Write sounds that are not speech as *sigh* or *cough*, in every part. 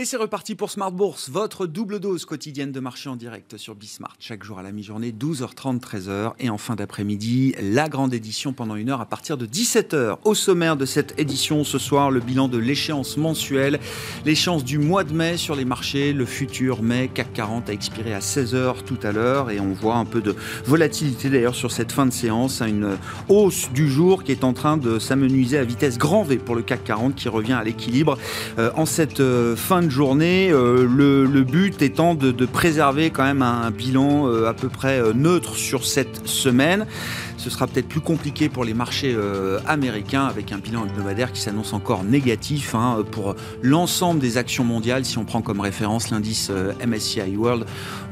Et c'est reparti pour Smart Bourse, votre double dose quotidienne de marché en direct sur Bismart. Chaque jour à la mi-journée, 12h30, 13h. Et en fin d'après-midi, la grande édition pendant une heure à partir de 17h. Au sommaire de cette édition, ce soir, le bilan de l'échéance mensuelle. L'échéance du mois de mai sur les marchés. Le futur mai CAC 40 a expiré à 16h tout à l'heure. Et on voit un peu de volatilité d'ailleurs sur cette fin de séance. Une hausse du jour qui est en train de s'amenuiser à vitesse grand V pour le CAC 40 qui revient à l'équilibre euh, en cette euh, fin de journée, euh, le, but étant de, préserver quand même un, bilan euh, à peu près euh, neutre sur cette semaine. Ce sera peut-être plus compliqué pour les marchés euh, américains avec un bilan hebdomadaire qui s'annonce encore négatif hein, pour l'ensemble des actions mondiales. Si on prend comme référence l'indice euh, MSCI World,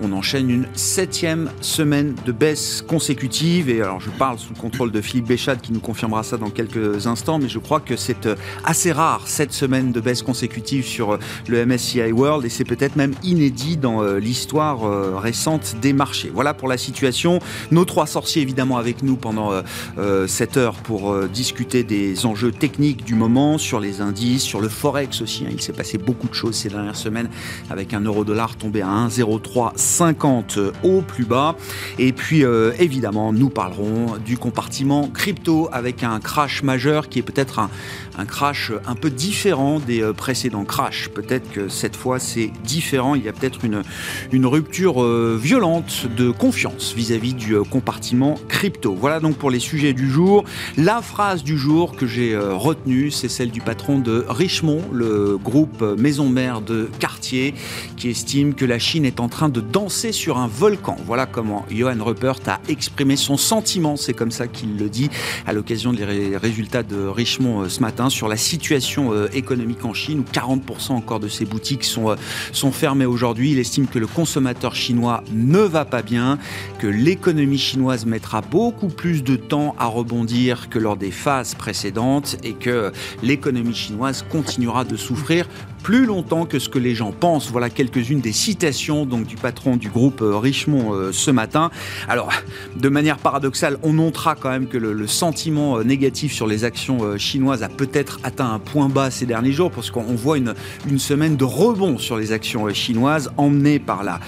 on enchaîne une septième semaine de baisse consécutive. Et alors je parle sous le contrôle de Philippe Béchade qui nous confirmera ça dans quelques instants, mais je crois que c'est euh, assez rare cette semaine de baisse consécutive sur le MSCI World et c'est peut-être même inédit dans l'histoire récente des marchés. Voilà pour la situation. Nos trois sorciers évidemment avec nous pendant euh, euh, cette heure pour euh, discuter des enjeux techniques du moment, sur les indices, sur le Forex aussi. Hein. Il s'est passé beaucoup de choses ces dernières semaines avec un euro-dollar tombé à 1,0350 au plus bas. Et puis évidemment, nous parlerons du compartiment crypto avec un crash majeur qui est peut-être un, un crash un peu différent des euh, précédents crashs. Peut-être que cette fois c'est différent. Il y a peut-être une, rupture euh, violente de confiance vis-à-vis du euh, compartiment crypto. Voilà donc pour les sujets du jour. La phrase du jour que j'ai retenue, c'est celle du patron de Richemont, le groupe maison mère de quartier, qui estime que la Chine est en train de danser sur un volcan. Voilà comment Johan Rupert a exprimé son sentiment. C'est comme ça qu'il le dit à l'occasion des résultats de Richemont ce matin sur la situation euh, économique en Chine, où 40% encore de ses boutiques sont, euh, sont fermées aujourd'hui. Il estime que le consommateur chinois ne va pas bien, que l'économie chinoise mettra beaucoup plus de temps à rebondir que lors des phases précédentes et que l'économie chinoise continuera de souffrir plus longtemps que ce que les gens pensent. Voilà quelques-unes des citations du patron du groupe euh, Richemont euh, ce matin. Alors, de manière paradoxale, on notera quand même que le, sentiment euh, négatif sur les actions chinoises a peut-être atteint un point bas ces derniers jours, parce qu'on voit une, une semaine de rebond sur les actions chinoises, emmenées par la,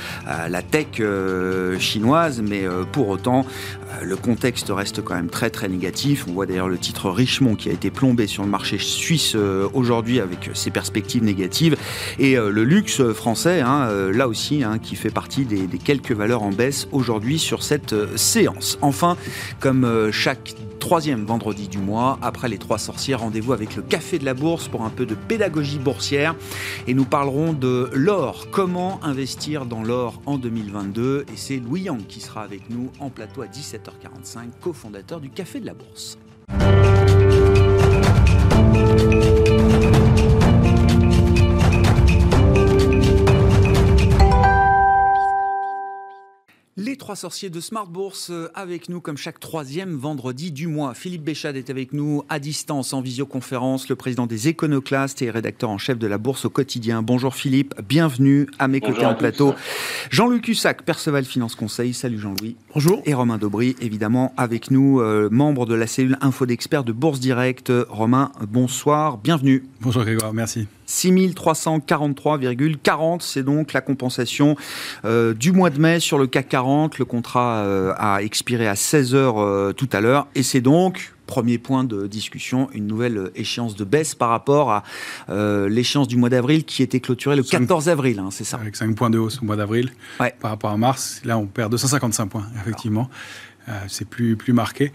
la tech chinoise, mais pour autant, le contexte reste quand même très très négatif. On voit d'ailleurs le titre Richemont qui a été plombé sur le marché suisse aujourd'hui avec ses perspectives négatives et euh, le luxe français, hein, euh, là aussi, hein, qui fait partie des, quelques valeurs en baisse aujourd'hui sur cette euh, séance. Enfin, comme chaque troisième vendredi du mois, après les trois sorcières, rendez-vous avec le Café de la Bourse pour un peu de pédagogie boursière. Et nous parlerons de l'or, comment investir dans l'or en 2022. Et c'est Louis Yang qui sera avec nous en plateau à 17h45, cofondateur du Café de la Bourse. Les trois sorciers de Smart Bourse euh, avec nous comme chaque troisième vendredi du mois. Philippe Béchade est avec nous à distance en visioconférence, le président des Éconoclastes et rédacteur en chef de la Bourse au quotidien. Bonjour Philippe, bienvenue à mes côtés en plateau. Jean-Luc Hussac, Perceval Finance Conseil. Salut Jean-Louis. Bonjour. Et Romain Daubry, évidemment, avec nous, euh, membre de la cellule Info d'experts de Bourse Direct. Romain, bonsoir, bienvenue. Bonjour Grégoire, merci. 6343,40, c'est donc la compensation euh, du mois de mai sur le CAC 40. Le contrat euh, a expiré à 16h euh, tout à l'heure et c'est donc premier point de discussion, une nouvelle échéance de baisse par rapport à l'échéance du mois d'avril qui était clôturée le 14 avril, hein, c'est ça Avec 5 points de hausse au mois d'avril par rapport à mars. Là, on perd 255 points, effectivement. c'est plus, plus marqué.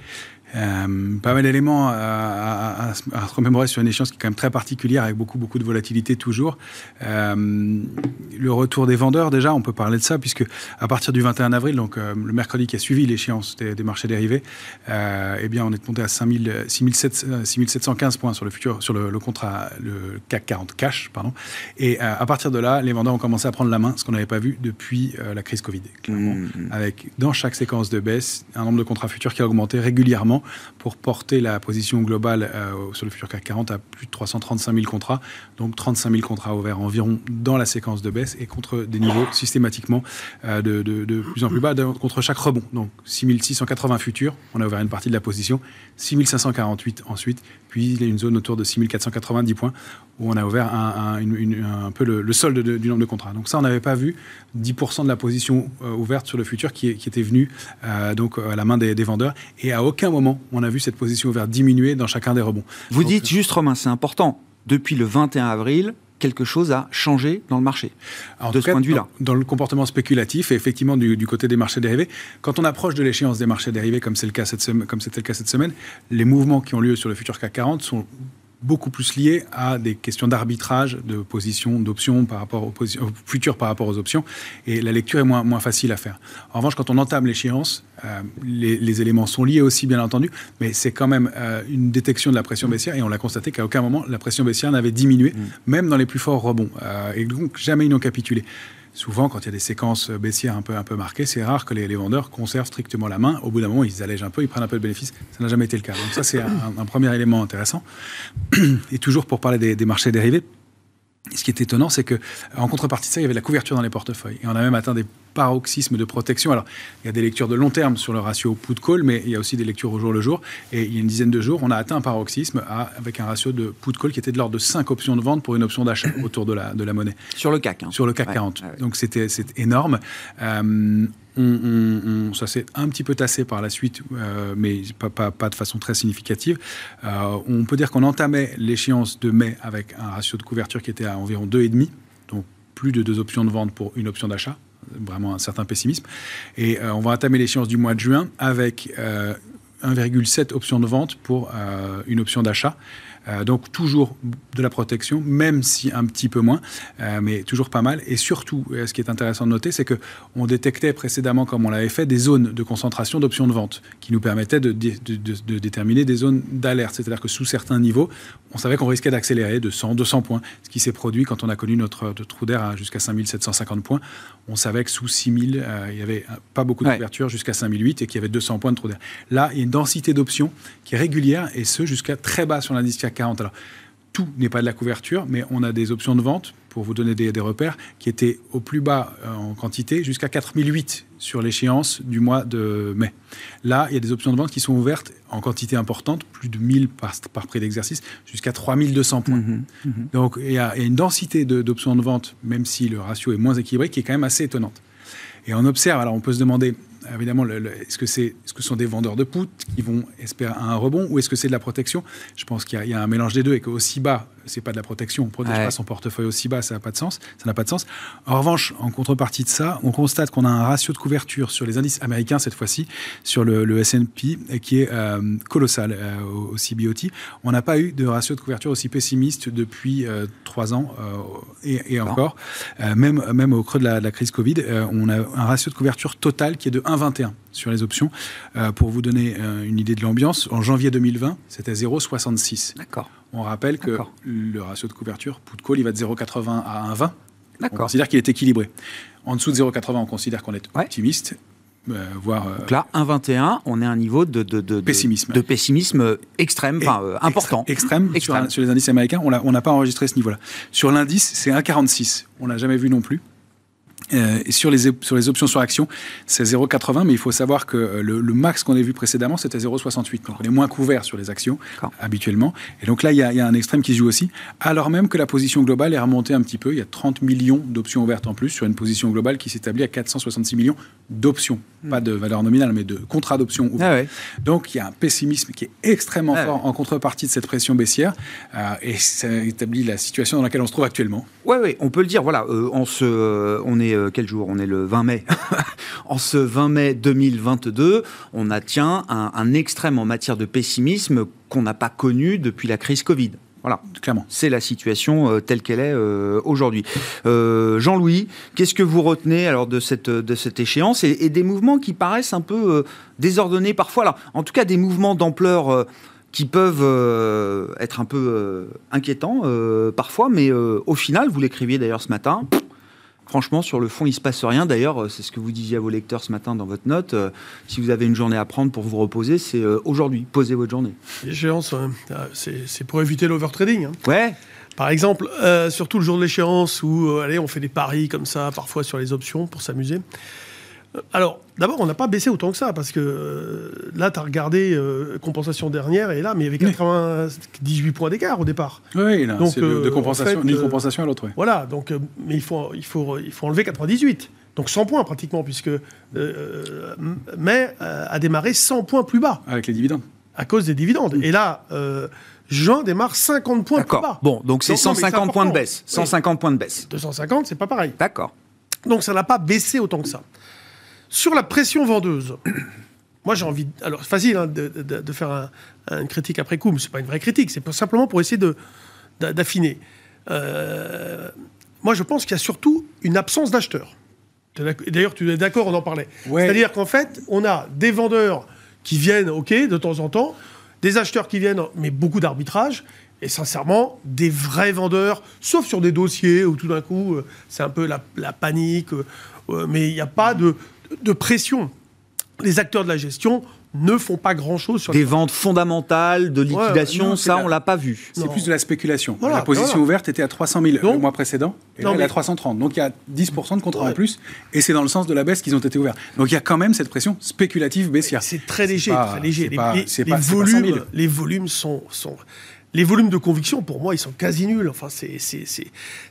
Euh, pas mal d'éléments à, se remémorer sur une échéance qui est quand même très particulière avec beaucoup beaucoup de volatilité toujours. Euh, le retour des vendeurs déjà, on peut parler de ça puisque à partir du 21 avril, donc euh, le mercredi qui a suivi l'échéance des, marchés dérivés, eh bien on est monté à 5000, 6715 points sur le futur, sur le, contrat, le CAC 40 cash, pardon. Et à partir de là, les vendeurs ont commencé à prendre la main, ce qu'on n'avait pas vu depuis la crise Covid, clairement, mmh, mmh. avec dans chaque séquence de baisse un nombre de contrats futurs qui a augmenté régulièrement pour porter la position globale sur le futur CAC 40 à plus de 335 000 contrats, donc 35 000 contrats ouverts environ dans la séquence de baisse et contre des niveaux systématiquement de, de, plus en plus bas contre chaque rebond. Donc 6680 futurs, on a ouvert une partie de la position, 6548 ensuite, puis il y a une zone autour de 6490 points où on a ouvert un, un, peu le, solde du nombre de contrats. Donc ça, on n'avait pas vu 10% de la position euh, ouverte sur le futur qui, qui était venue euh, donc à la main des, vendeurs. Et à aucun moment, on a vu cette position ouverte diminuer dans chacun des rebonds. Vous dites juste, Romain, c'est important. Depuis le 21 avril, quelque chose a changé dans le marché, de ce point de vue-là. Dans, le comportement spéculatif et effectivement du, côté des marchés dérivés, quand on approche de l'échéance des marchés dérivés, comme c'est le cas cette comme c'était le cas cette semaine, les mouvements qui ont lieu sur le futur CAC 40 sont beaucoup plus lié à des questions d'arbitrage, de position, d'options par rapport aux, futures par rapport aux options, et la lecture est moins, moins facile à faire. En revanche, quand on entame l'échéance, euh, les, éléments sont liés aussi, bien entendu, mais c'est quand même euh, une détection de la pression baissière, et on l'a constaté qu'à aucun moment la pression baissière n'avait diminué, mmh. même dans les plus forts rebonds, euh, et donc jamais ils n'ont capitulé souvent, quand il y a des séquences baissières un peu, un peu marquées, c'est rare que les, vendeurs conservent strictement la main. Au bout d'un moment, ils allègent un peu, ils prennent un peu de bénéfice. Ça n'a jamais été le cas. Donc ça, c'est un, premier élément intéressant. *clears throat* Et toujours pour parler des, des marchés dérivés, ce qui est étonnant, c'est que en contrepartie de ça, il y avait la couverture dans les portefeuilles. Et on a même atteint des paroxysmes de protection. Alors, il y a des lectures de long terme sur le ratio put-call, mais il y a aussi des lectures au jour le jour. Et il y a une dizaine de jours, on a atteint un paroxysme avec un ratio de put-call qui était de l'ordre de 5 options de vente pour une option d'achat *coughs* autour de la, de la monnaie. Sur le CAC. Hein. Sur le CAC 40. Donc, c'était énorme. Euh, on, ça s'est un petit peu tassé par la suite, euh, mais pas, de façon très significative. Euh, on peut dire qu'on entamait l'échéance de mai avec un ratio de couverture qui était à environ 2,5, donc plus de deux options de vente pour une option d'achat, vraiment un certain pessimisme. Et euh, on va entamer l'échéance du mois de juin avec 1,7 options de vente pour une option d'achat. Euh, donc toujours de la protection, même si un petit peu moins, euh, mais toujours pas mal. Et surtout, ce qui est intéressant de noter, c'est que on détectait précédemment, comme on l'avait fait, des zones de concentration d'options de vente qui nous permettaient de, de déterminer des zones d'alerte. C'est-à-dire que sous certains niveaux, on savait qu'on risquait d'accélérer de 100, 200 points, ce qui s'est produit quand on a connu notre trou d'air jusqu'à 5750 points. On savait que sous 6000, euh, il n'y avait pas beaucoup d'ouverture jusqu'à 5008 et qu'il y avait 200 points de trou d'air. Là, il y a une densité d'options qui est régulière et ce jusqu'à très bas sur l'indice CAC 40. Alors, tout n'est pas de la couverture, mais on a des options de vente, pour vous donner des, repères, qui étaient au plus bas euh, en quantité, jusqu'à 4008 sur l'échéance du mois de mai. Là, il y a des options de vente qui sont ouvertes en quantité importante, plus de 1000 par, par prix d'exercice, jusqu'à 3200 points. Mmh mmh Donc, il y, a, une densité d'options de, de vente, même si le ratio est moins équilibré, qui est quand même assez étonnante. Et on observe, alors on peut se demander, évidemment, est-ce que, c'est, ce que sont des vendeurs de put qui vont espérer un rebond ou est-ce que c'est de la protection? Je pense qu'il y, a un mélange des deux et qu'aussi bas, c'est pas de la protection, on ne protège pas son portefeuille aussi bas, ça n'a pas de sens. Ça n'a pas de sens. En revanche, en contrepartie de ça, on constate qu'on a un ratio de couverture sur les indices américains cette fois-ci, sur le, S&P, qui est euh, colossal euh, au, CBOT. On n'a pas eu de ratio de couverture aussi pessimiste depuis euh, trois ans et, encore. même, même au creux de la, de la crise Covid, on a un ratio de couverture total qui est de 1 1,21 sur les options. Euh, pour vous donner euh, une idée de l'ambiance, en janvier 2020, c'était 0,66. D'accord. On rappelle que le ratio de couverture, put call, il va de 0,80 à 1,20. On considère qu'il est équilibré. En dessous de 0,80, on considère qu'on est optimiste. Euh, voire, Donc là, 1,21, on est à un niveau de, de, pessimisme. de pessimisme extrême, enfin, important. Extrême, Sur, sur, les indices américains, on n'a pas enregistré ce niveau-là. Sur l'indice, c'est 1,46. On l'a jamais vu non plus. Euh, sur, les, sur les options sur action, c'est 0,80, mais il faut savoir que euh, le, max qu'on a vu précédemment, c'était 0,68. Donc on est moins couvert sur les actions habituellement. Et donc là, il y, a, il y, a, un extrême qui joue aussi, alors même que la position globale est remontée un petit peu. Il y a 30 millions d'options ouvertes en plus sur une position globale qui s'établit à 466 millions d'options. Hmm. Pas de valeur nominale, mais de contrats d'options ouverts. Ah donc il y a un pessimisme qui est extrêmement ah fort en contrepartie de cette pression baissière. Euh, et ça établit la situation dans laquelle on se trouve actuellement. Oui, oui, on peut le dire. Voilà, on, se, on est euh, quel jour? On est le 20 mai. *laughs* en ce 20 mai 2022, on atteint un, un extrême en matière de pessimisme qu'on n'a pas connu depuis la crise Covid. Voilà, clairement. C'est la situation euh, telle qu'elle est euh, aujourd'hui. Jean-Louis, qu'est-ce que vous retenez alors de cette, de cette échéance et, des mouvements qui paraissent un peu désordonnés parfois? Alors, En tout cas, des mouvements d'ampleur qui peuvent être un peu inquiétants parfois, mais au final, vous l'écriviez d'ailleurs ce matin, Franchement, sur le fond, il ne se passe rien. D'ailleurs, euh, c'est ce que vous disiez à vos lecteurs ce matin dans votre note. Euh, si vous avez une journée à prendre pour vous reposer, c'est euh, aujourd'hui. Posez votre journée. L'échéance, c'est pour éviter l'overtrading. Hein. Ouais. Par exemple, surtout le jour de l'échéance où allez, on fait des paris comme ça, parfois sur les options pour s'amuser. Alors, d'abord, on n'a pas baissé autant que ça, parce que euh, là, tu as regardé euh, compensation dernière, et là, mais il y avait 98 points d'écart au départ. Oui, là, donc, de, euh, compensation, d'une compensation à l'autre. Voilà, donc, mais il faut, il, faut, il faut enlever 98. Donc 100 points pratiquement, puisque mai a démarré 100 points plus bas. Avec les dividendes. À cause des dividendes. Et là, juin démarre 50 points plus bas. Bon, donc c'est 150 points de baisse. 150 points de baisse. 250, c'est pas pareil. D'accord. Donc ça n'a pas baissé autant que ça. Sur la pression vendeuse, moi j'ai envie. Alors, c'est facile hein, de, faire une critique après coup, mais ce n'est pas une vraie critique, c'est simplement pour essayer d'affiner. Euh, moi je pense qu'il y a surtout une absence d'acheteurs. D'ailleurs, tu es d'accord, on en parlait. C'est-à-dire qu'en fait, on a des vendeurs qui viennent, ok, de temps en temps, des acheteurs qui viennent, mais beaucoup d'arbitrage, et sincèrement, des vrais vendeurs, sauf sur des dossiers où tout d'un coup, euh, c'est un peu la, panique, euh, mais il n'y a pas de, de pression. Les acteurs de la gestion ne font pas grand-chose sur des ventes fondamentales, de liquidation, ça, on l'a pas vu. C'est plus de la spéculation. la position ouverte était à 300 000 le mois précédent, et là, elle est à 330. Donc il y a 10% de contrats en plus, et c'est dans le sens de la baisse qu'ils ont été ouverts. Donc il y a quand même cette pression spéculative baissière. C'est très léger, très léger. Les, volumes, les volumes sont, sont les volumes de conviction, pour moi, ils sont quasi nuls. Enfin, c'est,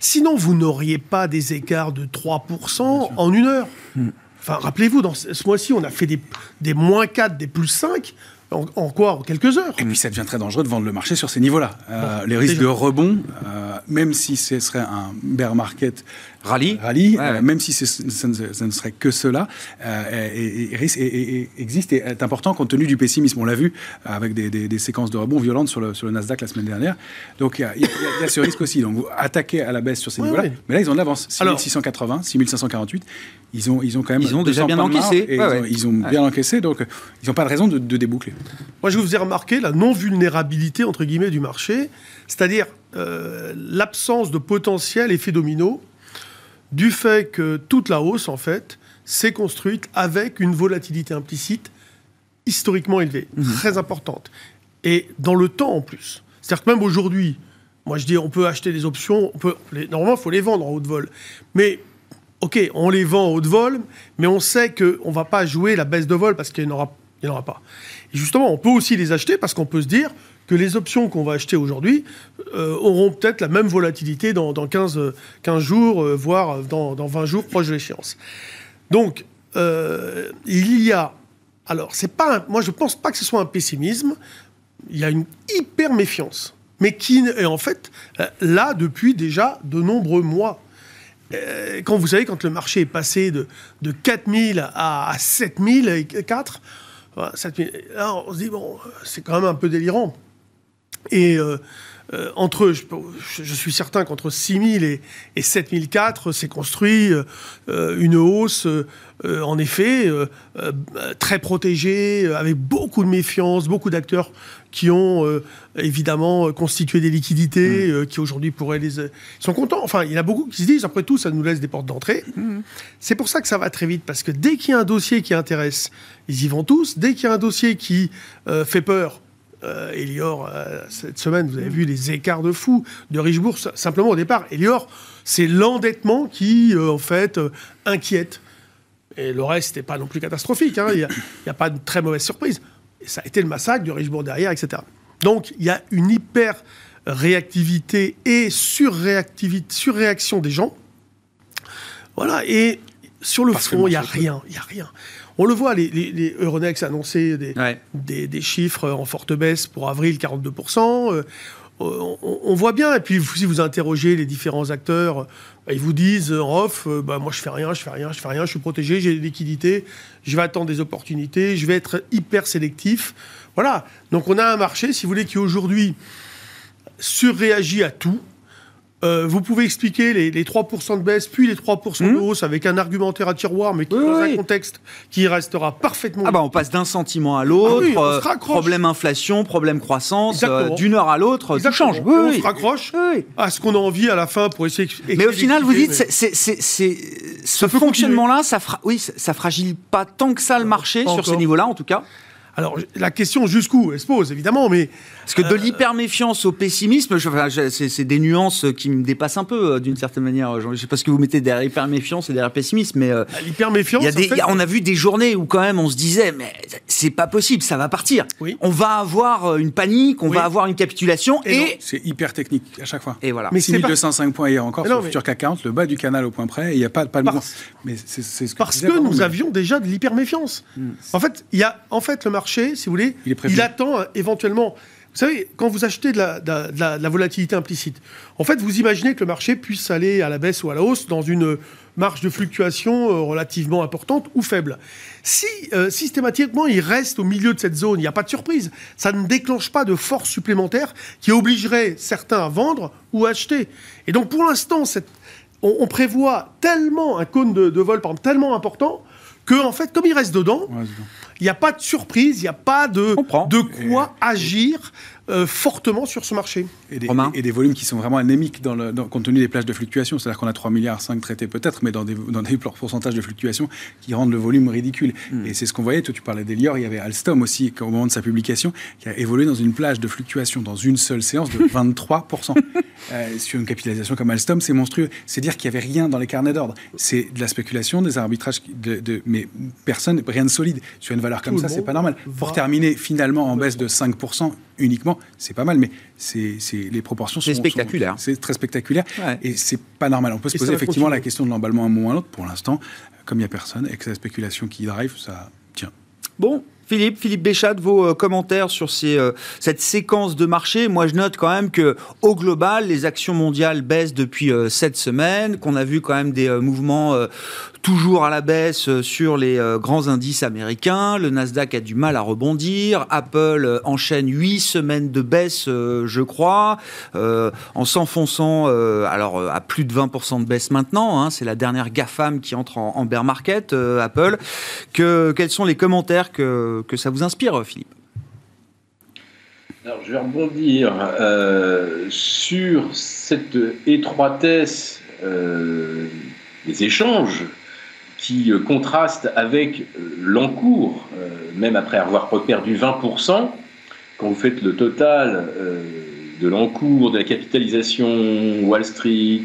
Sinon, vous n'auriez pas des écarts de 3% en une heure. Hmm. Enfin, rappelez-vous, dans ce, mois-ci, on a fait des, des moins 4, des plus 5. En, quoi En quelques heures. Et puis ça devient très dangereux de vendre le marché sur ces niveaux-là. Euh, les risques de rebond, euh, même si ce serait un bear market rallye, rallye euh, même si ça ne, serait que cela, et, et, existe et est important compte tenu du pessimisme. On l'a vu avec des, séquences de rebond violentes sur le, sur le Nasdaq la semaine dernière. Donc il y, a ce risque aussi. Donc attaquer à la baisse sur ces niveaux-là. Mais là, ils ont de l'avance. 6680, 6548, ils ont, ils ont quand même. Ils ont déjà bien encaissé. ils, ont, bien encaissé, donc ils n'ont pas de raison de, de déboucler. Moi, je vous ai remarqué la non-vulnérabilité, entre guillemets, du marché, c'est-à-dire euh, l'absence de potentiel effet domino du fait que toute la hausse, en fait, s'est construite avec une volatilité implicite historiquement élevée, mhm. très importante. Et dans le temps, en plus. C'est-à-dire que même aujourd'hui, moi, je dis, on peut acheter des options, on peut, normalement, il faut les vendre en haut de vol. Mais OK, on les vend en haut de vol, mais on sait qu'on ne va pas jouer la baisse de vol parce qu'il n'y en, en, aura pas justement, on peut aussi les acheter parce qu'on peut se dire que les options qu'on va acheter aujourd'hui euh, auront peut-être la même volatilité dans, 15, 15, jours, euh, voire dans, 20 jours proche de l'échéance. Donc, euh, il y a... Alors, c'est pas moi, je ne pense pas que ce soit un pessimisme. Il y a une hyper méfiance. Mais qui est en fait là depuis déjà de nombreux mois quand vous savez, quand le marché est passé de, de 4000 à 7000 et 4, Là, on se dit, bon, c'est quand même un peu délirant. Et euh, euh, entre, je, je, suis certain qu'entre 6000 et, et 7004, c'est construit euh, une hausse, en effet, très protégée, avec beaucoup de méfiance, beaucoup d'acteurs qui ont évidemment constitué des liquidités, mmh. qui aujourd'hui pourraient les... Ils sont contents. Enfin, il y en a beaucoup qui se disent, après tout, ça nous laisse des portes d'entrée. Mmh. C'est pour ça que ça va très vite, parce que dès qu'il y a un dossier qui intéresse, ils y vont tous. Dès qu'il y a un dossier qui fait peur, euh, Elior, euh, cette semaine, vous avez vu les écarts de fou de Richebourg. Simplement, au départ, Elior, c'est l'endettement qui, euh, en fait, inquiète. Et le reste n'est pas non plus catastrophique. Hein. Il n'y a, pas de très mauvaise surprise. Et ça a été le massacre de Richebourg derrière, etc. Donc, il y a une hyper réactivité et surréactivité, surréaction des gens. Voilà. Et sur le fond, il n'y a rien. Il n'y a rien. On le voit, les, Euronext a annoncé des, chiffres en forte baisse pour avril, 42%. Euh, on, voit bien, et puis si vous interrogez les différents acteurs, bah, ils vous disent en off, euh, bah, moi je fais rien, je fais rien, je fais rien, je suis protégé, j'ai des liquidités, je vais attendre des opportunités, je vais être hyper sélectif. Voilà. Donc on a un marché, si vous voulez, qui aujourd'hui surréagit à tout. Euh, vous pouvez expliquer les, 3% de baisse, puis les 3% de hmm. hausse avec un argumentaire à tiroir, mais qui, dans un contexte qui restera parfaitement. Ah bah on passe d'un sentiment à l'autre, ah euh, problème inflation, problème croissance, euh, d'une heure à l'autre, ça change. on se raccroche à ce qu'on a envie à la fin pour essayer. Mais au final, vous dites, ce fonctionnement-là, ça, oui, ça fragile pas tant que ça le marché sur ce niveau-là, en tout cas. Alors, la question jusqu'où, elle se pose, évidemment, mais... Parce que de euh, l'hyperméfiance au pessimisme, c'est des nuances qui me dépassent un peu, euh, d'une certaine manière. Je ne sais pas ce que vous mettez derrière hyperméfiance et derrière pessimisme, mais... Euh, bah, l'hyperméfiance... On a vu des journées où, quand même, on se disait, mais c'est pas possible, ça va partir. On va avoir une panique, on va avoir une capitulation, et... C'est hyper technique, à chaque fois. Et voilà. Mais 6205 points hier encore, sur le 40, le bas du canal au point près, il n'y a pas, pas de... Mais c'est ce Parce que nous avions déjà de l'hyperméfiance. Hmm. En fait, il y a... En fait, le marché, si vous voulez, il, attend euh, éventuellement. Vous savez, quand vous achetez de la, volatilité implicite, en fait, vous imaginez que le marché puisse aller à la baisse ou à la hausse dans une marge de fluctuation euh, relativement importante ou faible. Si euh, systématiquement il reste au milieu de cette zone, il n'y a pas de surprise. Ça ne déclenche pas de force supplémentaire qui obligerait certains à vendre ou à acheter. Et donc pour l'instant, on, prévoit tellement un cône de, vol tellement important que en fait, comme il reste dedans, il n'y a pas de surprise, il n'y a pas de, de quoi agir euh, fortement sur ce marché. Et des, et des, volumes qui sont vraiment anémiques dans le, compte tenu des plages de fluctuation. C'est-à-dire qu'on a 3 milliards 5 traités peut-être, mais dans des, dans des pourcentages de fluctuation qui rendent le volume ridicule. Hmm. Et c'est ce qu'on voyait. Toi, tu parlais d'Elior, il y avait Alstom aussi, au moment de sa publication, qui a évolué dans une plage de fluctuation dans une seule séance de *laughs* 23%. Euh, sur une capitalisation comme Alstom, c'est monstrueux. C'est dire qu'il n'y avait rien dans les carnets d'ordre. C'est de la spéculation, des arbitrages, de, de, mais personne, rien de solide. Sur une valeur comme ça, c'est pas normal. Pour terminer finalement en baisse de 5%, uniquement, c'est pas mal, mais c'est, les proportions sont... spectaculaire. C'est très spectaculaire et c'est pas normal. On peut se poser effectivement la question de l'emballement à un moment ou à un autre. Pour l'instant, comme il n'y a personne et que c'est la spéculation qui drive, ça tient. Bon, Philippe, Philippe Béchat, vos euh, commentaires sur ces, euh, cette séquence de marché. Moi, je note quand même que, au global, les actions mondiales baissent depuis euh, cette semaine, qu'on a vu quand même des mouvements toujours à la baisse sur les grands indices américains. Le Nasdaq a du mal à rebondir. Apple enchaîne huit semaines de baisse, je crois, en s'enfonçant alors à plus de 20% de baisse maintenant. Hein. C'est la dernière GAFAM qui entre en, bear market, Apple. Que, quels sont les commentaires que que, ça vous inspire, Philippe? Alors, je vais rebondir euh, sur cette étroitesse euh, des échanges qui euh, contraste avec l'encours, même après avoir perdu 20%, quand vous faites le total de l'encours, de la capitalisation Wall Street,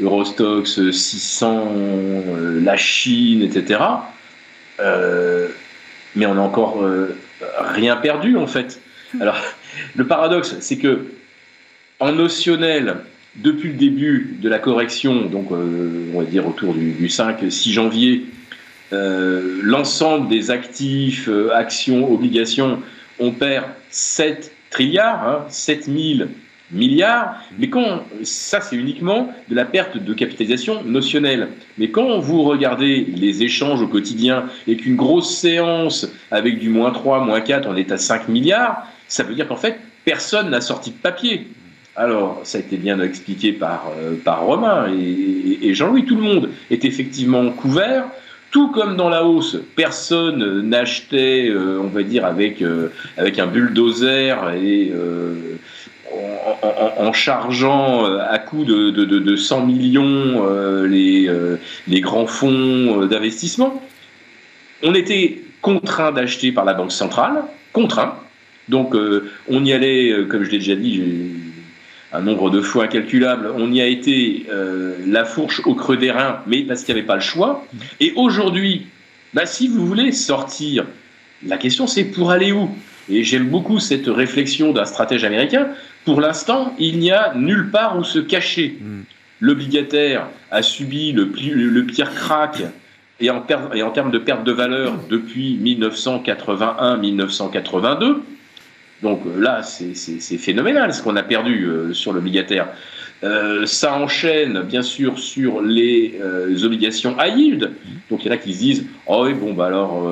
Eurostox 600, la Chine, etc mais on n'a encore euh, rien perdu en fait. Alors, le paradoxe, c'est que en notionnel, depuis le début de la correction, donc euh, on va dire autour du, 5-6 janvier, euh, l'ensemble des actifs, actions, obligations, on perd 7 trilliards, hein, 7000 milliards, mais quand ça c'est uniquement de la perte de capitalisation notionnelle. Mais quand vous regardez les échanges au quotidien et qu'une grosse séance avec du moins 3, moins 4, on est à 5 milliards, ça veut dire qu'en fait personne n'a sorti de papier. Alors, ça a été bien expliqué par, euh, Romain et, Jean-Louis, tout le monde est effectivement couvert. Tout comme dans la hausse, personne n'achetait, euh, on va dire, avec, euh, avec un bulldozer et en, chargeant à coût de, de, 100 millions les, les grands fonds d'investissement. On était contraint d'acheter par la Banque centrale, contraint. Donc on y allait, comme je l'ai déjà dit, un nombre de fois incalculable, on y a été la fourche au creux des reins, mais parce qu'il n'y avait pas le choix. Et aujourd'hui, bah, si vous voulez sortir, la question c'est pour aller où? Et j'aime beaucoup cette réflexion d'un stratège américain. Pour l'instant, il n'y a nulle part où se cacher. L'obligataire a subi le, pire crack et en, termes de perte de valeur depuis 1981-1982. Donc euh, là, c'est phénoménal ce qu'on a perdu euh, sur l'obligataire. Euh, ça enchaîne bien sûr sur les obligations high yield. Donc il y en a qui se disent Oh oui, bon, bah alors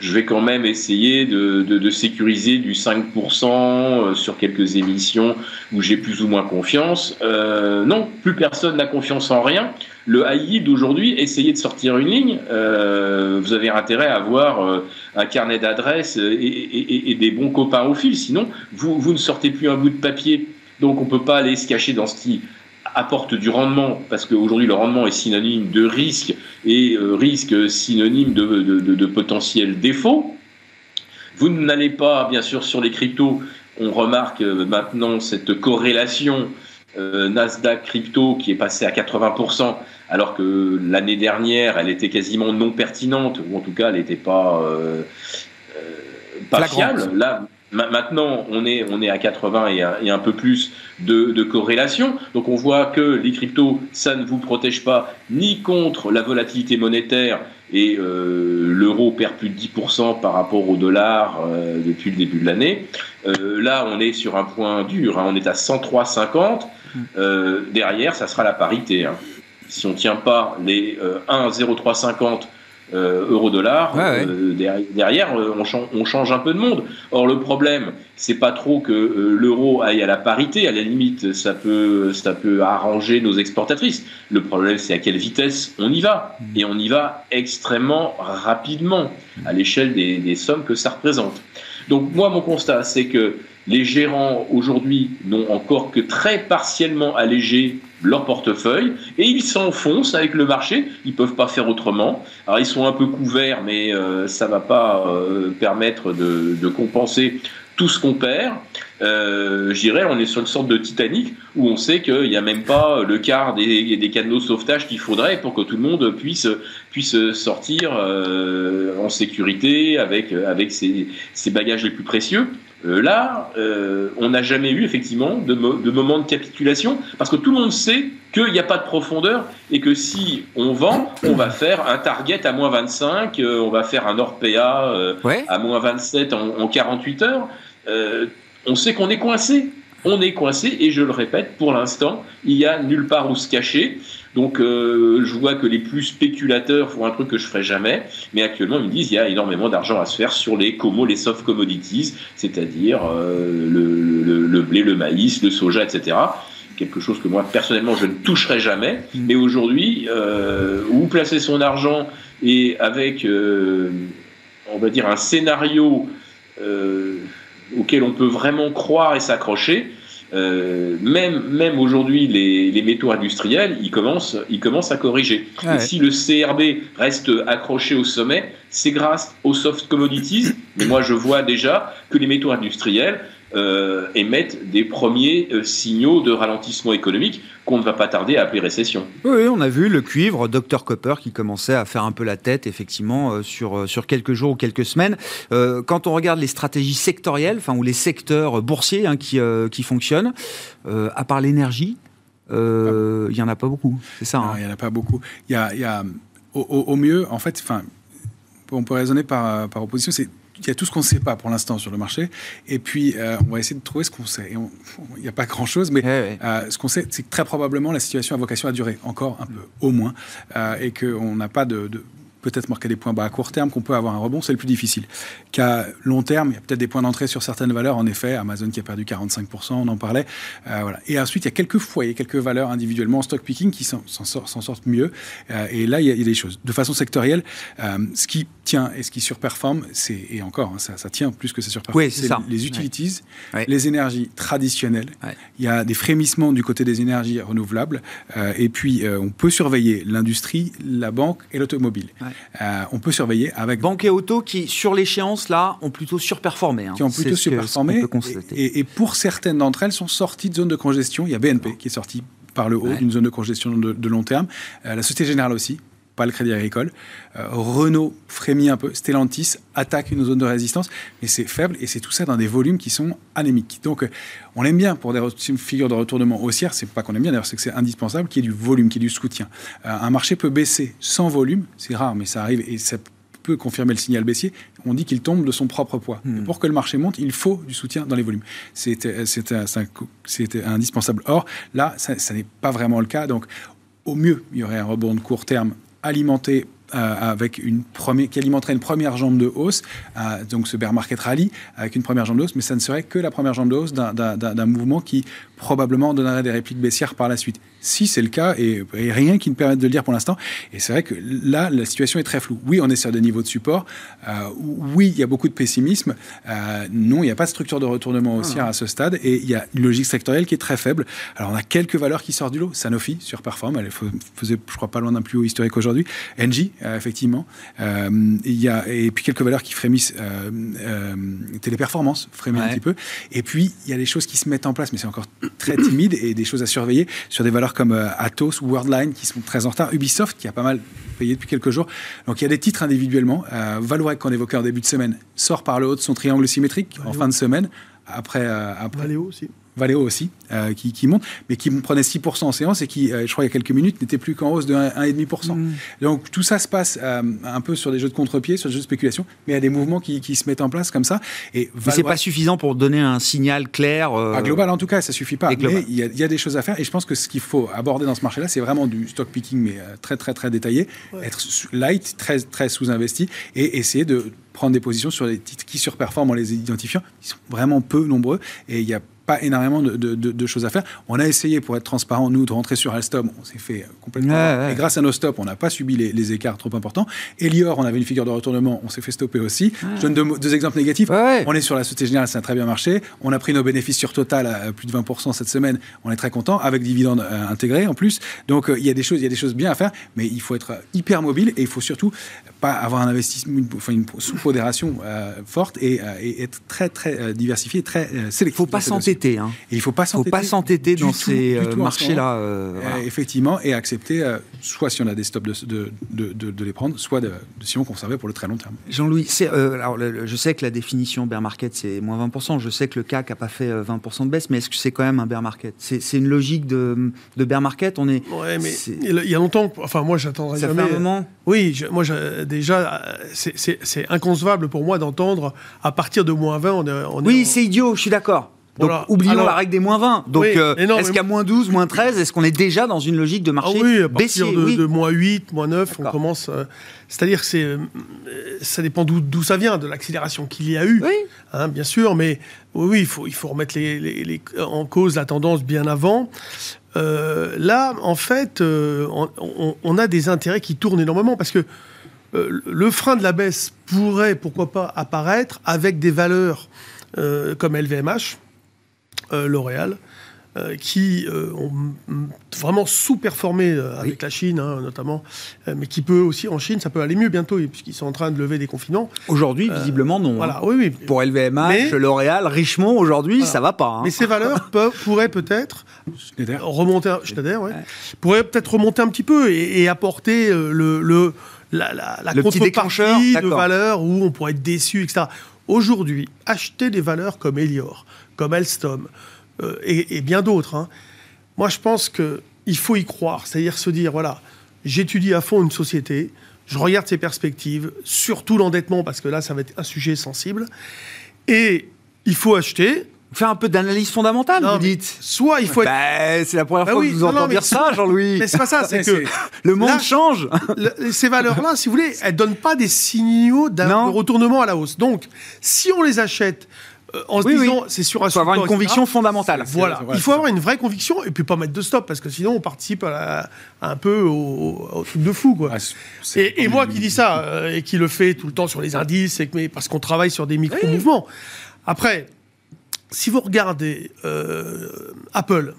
je vais quand même essayer de, sécuriser du 5% sur quelques émissions où j'ai plus ou moins confiance. non, plus personne n'a confiance en rien. Le high d'aujourd'hui, essayez de sortir une ligne. vous avez intérêt à avoir un carnet d'adresses et, et, des bons copains au fil. Sinon, vous, vous ne sortez plus un bout de papier. Donc on ne peut pas aller se cacher dans ce qui apporte du rendement, parce qu'aujourd'hui le rendement est synonyme de risque et euh, risque synonyme de, de, potentiel défaut. Vous n'allez pas, bien sûr, sur les cryptos, on remarque euh, maintenant cette corrélation euh, Nasdaq crypto qui est passée à 80%, alors que l'année dernière, elle était quasiment non pertinente, ou en tout cas, elle n'était pas, pas fiable. Là, Maintenant, on est, on est à 80 et un, peu plus de, corrélation. Donc on voit que les cryptos, ça ne vous protège pas ni contre la volatilité monétaire et euh, l'euro perd plus de 10% par rapport au dollar euh, depuis le début de l'année. Euh, là, on est sur un point dur, hein. on est à 103,50. derrière, ça sera la parité. Hein. Si on ne tient pas les 1,0350 euh, euro-dollar, euh, derrière, euh, on, change un peu de monde. Or, le problème, c'est pas trop que l'euro aille à la parité. À la limite, ça peut, ça peut arranger nos exportatrices. Le problème, c'est à quelle vitesse on y va. Et on y va extrêmement rapidement à l'échelle des, des sommes que ça représente. Donc, moi, mon constat, c'est que les gérants aujourd'hui n'ont encore que très partiellement allégé leur portefeuille et ils s'enfoncent avec le marché. Ils peuvent pas faire autrement. Alors ils sont un peu couverts, mais euh, ça va pas euh, permettre de, compenser tout ce qu'on perd. Euh, je dirais, on est sur une sorte de Titanic où on sait qu'il n'y a même pas le quart des, des canaux de sauvetage qu'il faudrait pour que tout le monde puisse, sortir en sécurité avec, ses bagages les plus précieux. Euh, là, euh, on n'a jamais eu effectivement de, de, moment de capitulation parce que tout le monde sait qu'il n'y a pas de profondeur et que si on vend, on va faire un target à moins 25, euh, on va faire un Orpea à moins 27 en, en 48 heures. on sait qu'on est coincé. On est coincé et je le répète, pour l'instant, il n'y a nulle part où se cacher. Donc euh, je vois que les plus spéculateurs font un truc que je ferai jamais, mais actuellement ils me disent qu'il y a énormément d'argent à se faire sur les les soft commodities, c'est-à-dire euh, le, blé, le maïs, le soja, etc. Quelque chose que moi personnellement je ne toucherai jamais. Mm. Mais aujourd'hui, euh, où placer son argent et avec, on va dire, un scénario auquel on peut vraiment croire et s'accrocher, euh, même, même aujourd'hui, les, les, métaux industriels, ils commencent, ils commencent à corriger. Et si le CRB reste accroché au sommet, c'est grâce aux soft commodities. Mais moi, je vois déjà que les métaux industriels, euh, émettent des premiers euh, signaux de ralentissement économique qu'on ne va pas tarder à appeler récession. Oui, on a vu le cuivre, Dr Copper, qui commençait à faire un peu la tête, effectivement, euh, sur, sur quelques jours ou quelques semaines. quand on regarde les stratégies sectorielles, enfin, ou les secteurs boursiers hein, qui, qui fonctionnent, à part l'énergie, il n'y en a pas beaucoup, c'est ça hein. Il n'y en a pas beaucoup. Il y a, y a au, au, mieux, en fait, enfin, on peut raisonner par, par opposition, c'est il y a tout ce qu'on ne sait pas pour l'instant sur le marché. Et puis, euh, on va essayer de trouver ce qu'on sait. Il n'y a pas grand-chose, mais euh, ce qu'on sait, c'est que très probablement, la situation a vocation à durer encore un peu, au moins, euh, et qu'on n'a pas de, peut-être marquer des points bas à court terme, qu'on peut avoir un rebond, c'est le plus difficile. Qu'à long terme, il y a peut-être des points d'entrée sur certaines valeurs. En effet, Amazon qui a perdu 45%, on en parlait. Euh, voilà. Et ensuite, il y a quelques foyers, quelques valeurs individuellement en stock picking qui s'en sortent mieux. Euh, et là, il y, a, des choses. De façon sectorielle, euh, ce qui tient et ce qui surperforme, c'est, et encore, hein, ça, tient plus que ça surperforme, c'est les utilities, les énergies traditionnelles. Il y a des frémissements du côté des énergies renouvelables. et puis, on peut surveiller l'industrie, la banque et l'automobile. Euh, on peut surveiller avec... Banque et auto qui, sur l'échéance, là, ont plutôt surperformé. Hein. Qui ont plutôt surperformé. et, pour certaines d'entre elles, sont sorties de zone de congestion. Il y a BNP qui est sorti par le haut d'une zone de congestion de, long terme. Euh, la Société Générale aussi, pas le Crédit Agricole. Euh, Renault frémit un peu, Stellantis attaque une zone de résistance, mais c'est faible et c'est tout ça dans des volumes qui sont anémiques. Donc euh, on aime bien pour des figures de retournement haussière, c'est pas qu'on aime bien d'ailleurs, c'est que c'est indispensable qu'il y ait du volume, qu'il y ait du soutien. Euh, un marché peut baisser sans volume, c'est rare, mais ça arrive et ça peut confirmer le signal baissier, on dit qu'il tombe de son propre poids. Hmm. pour que le marché monte, il faut du soutien dans les volumes. C'était indispensable. Or, là, ça, ça n'est pas vraiment le cas. Donc, au mieux, il y aurait un rebond de court terme alimenté avec une première, jambe de hausse, donc ce bear market rally avec une première jambe de hausse, mais ça ne serait que la première jambe de hausse d'un mouvement qui probablement donnerait des répliques baissières par la suite. Si c'est le cas, et, rien qui ne permette de le dire pour l'instant, et c'est vrai que là, la situation est très floue. Oui, on est sur des niveaux de support. Euh, oui, il y a beaucoup de pessimisme. Euh, non, il n'y a pas de structure de retournement haussière ah. à ce stade, et il y a une logique sectorielle qui est très faible. Alors, on a quelques valeurs qui sortent du lot. Sanofi surperforme, elle faisait, je crois, pas loin d'un plus haut historique aujourd'hui. Engie, euh, effectivement. il y a, et puis quelques valeurs qui frémissent. téléperformance frémit un petit peu. Et puis, il y a des choses qui se mettent en place, mais c'est encore très timide et des choses à surveiller sur des valeurs comme euh, Atos ou Worldline qui sont très en retard. Ubisoft qui a pas mal payé depuis quelques jours. Donc il y a des titres individuellement. Euh, Valorec qu'on évoquait en début de semaine sort par le haut de son triangle symétrique en fin de semaine. Après, euh, après. Valéo aussi. Valeo aussi, euh, qui, qui, monte, mais qui prenait 6% en séance et qui, euh, je crois, il y a quelques minutes, n'était plus qu'en hausse de 1,5%. Mm. Donc tout ça se passe euh, un peu sur des jeux de contre-pied, sur des jeux de spéculation, mais il y a des mouvements qui, qui se mettent en place comme ça. Et mais c'est pas suffisant pour donner un signal clair. À global, en tout cas, ça suffit pas. Mais il y, a, il y, a des choses à faire et je pense que ce qu'il faut aborder dans ce marché-là, c'est vraiment du stock picking, mais très, très, très détaillé, être light, très, très sous-investi et essayer de prendre des positions sur les titres qui surperforment en les identifiant. Ils sont vraiment peu nombreux et il y a pas énormément de, choses à faire. On a essayé, pour être transparent, nous, de rentrer sur Alstom. On s'est fait complètement. Et grâce à nos stops, on n'a pas subi les, écarts trop importants. Elior, on avait une figure de retournement, on s'est fait stopper aussi. Je donne deux, exemples négatifs. On est sur la Société Générale, ça a très bien marché. On a pris nos bénéfices sur Total à plus de 20% cette semaine. On est très content, avec dividendes euh, intégrés en plus. Donc, euh, il y, a des choses, il y a des choses bien à faire, mais il faut être hyper mobile et il faut surtout pas avoir un investissement, enfin une sous-modération euh, forte et, être très, très diversifié, très sélectif. Il ne faut pas s'entêter Hein. il ne faut pas s'entêter dans ces euh, marchés-là. Euh, effectivement, et accepter, euh, soit si on a des stops, de, de, de, les prendre, soit de, si on conserver pour le très long terme. Jean-Louis, alors, je sais que la définition bear market, c'est moins 20%. Je sais que le CAC n'a pas fait 20% de baisse, mais est-ce que c'est quand même un bear market? C'est une logique de, de bear market? On est, Ouais, mais il y a longtemps, enfin moi j'attendrai jamais. Ça fait un moment? Oui, moi déjà, c'est inconcevable pour moi d'entendre à partir de moins 20, on est, on Oui, c'est idiot, je suis d'accord. Donc, oublions la règle des moins 20. Donc, euh, est-ce qu'il y a moins 12, moins 13 Est-ce qu'on est déjà dans une logique de marché ah oui, à partir de, de, moins 8, moins 9, on commence. Euh, c'est-à-dire que c'est, euh, ça dépend d'où ça vient, de l'accélération qu'il y a eu, hein, bien sûr, mais oui, il faut, il faut remettre les, en cause la tendance bien avant. là, en fait, on, on, a des intérêts qui tournent énormément parce que le frein de la baisse pourrait, pourquoi pas, apparaître avec des valeurs comme LVMH, euh, L'Oréal, euh, qui euh, ont vraiment sous-performé avec la Chine, hein, notamment, mais qui peut aussi, en Chine, ça peut aller mieux bientôt, puisqu'ils sont en train de lever des confinements. Aujourd'hui, visiblement, non. Voilà, oui, oui. Pour LVMH, L'Oréal, Richemont, aujourd'hui, ça va pas. Hein. Mais ces valeurs *laughs* peuvent, pourraient peut-être remonter, Schneider, ouais, pourraient peut-être remonter un petit peu et, apporter le, le la, la, la contrepartie de valeurs où on pourrait être déçu, etc. Aujourd'hui, acheter des valeurs comme Elior, comme Alstom euh, et, bien d'autres. Hein. Moi, je pense qu'il faut y croire, c'est-à-dire se dire, voilà, j'étudie à fond une société, je regarde ses perspectives, surtout l'endettement, parce que là, ça va être un sujet sensible, et il faut acheter, faire un peu d'analyse fondamentale, vous dites. Soit il faut être. Bah, c'est la première bah fois que je vous entends dire ça, Jean-Louis. Mais c'est pas ça, c'est *laughs* que le monde change. ces valeurs-là, si vous voulez, elles donnent pas des signaux d'un retournement à la hausse. Donc, si on les achète en se disant c'est sur un Il faut avoir une conviction fondamentale. Voilà. il faut avoir une vraie conviction et puis pas mettre de stop parce que sinon on participe à un peu au, truc de fou. Quoi. Ah, et, moi qui dis ça euh, et qui le fais tout le temps sur les indices, et mais parce qu'on travaille sur des micro-mouvements. Après, si vous regardez euh, Apple,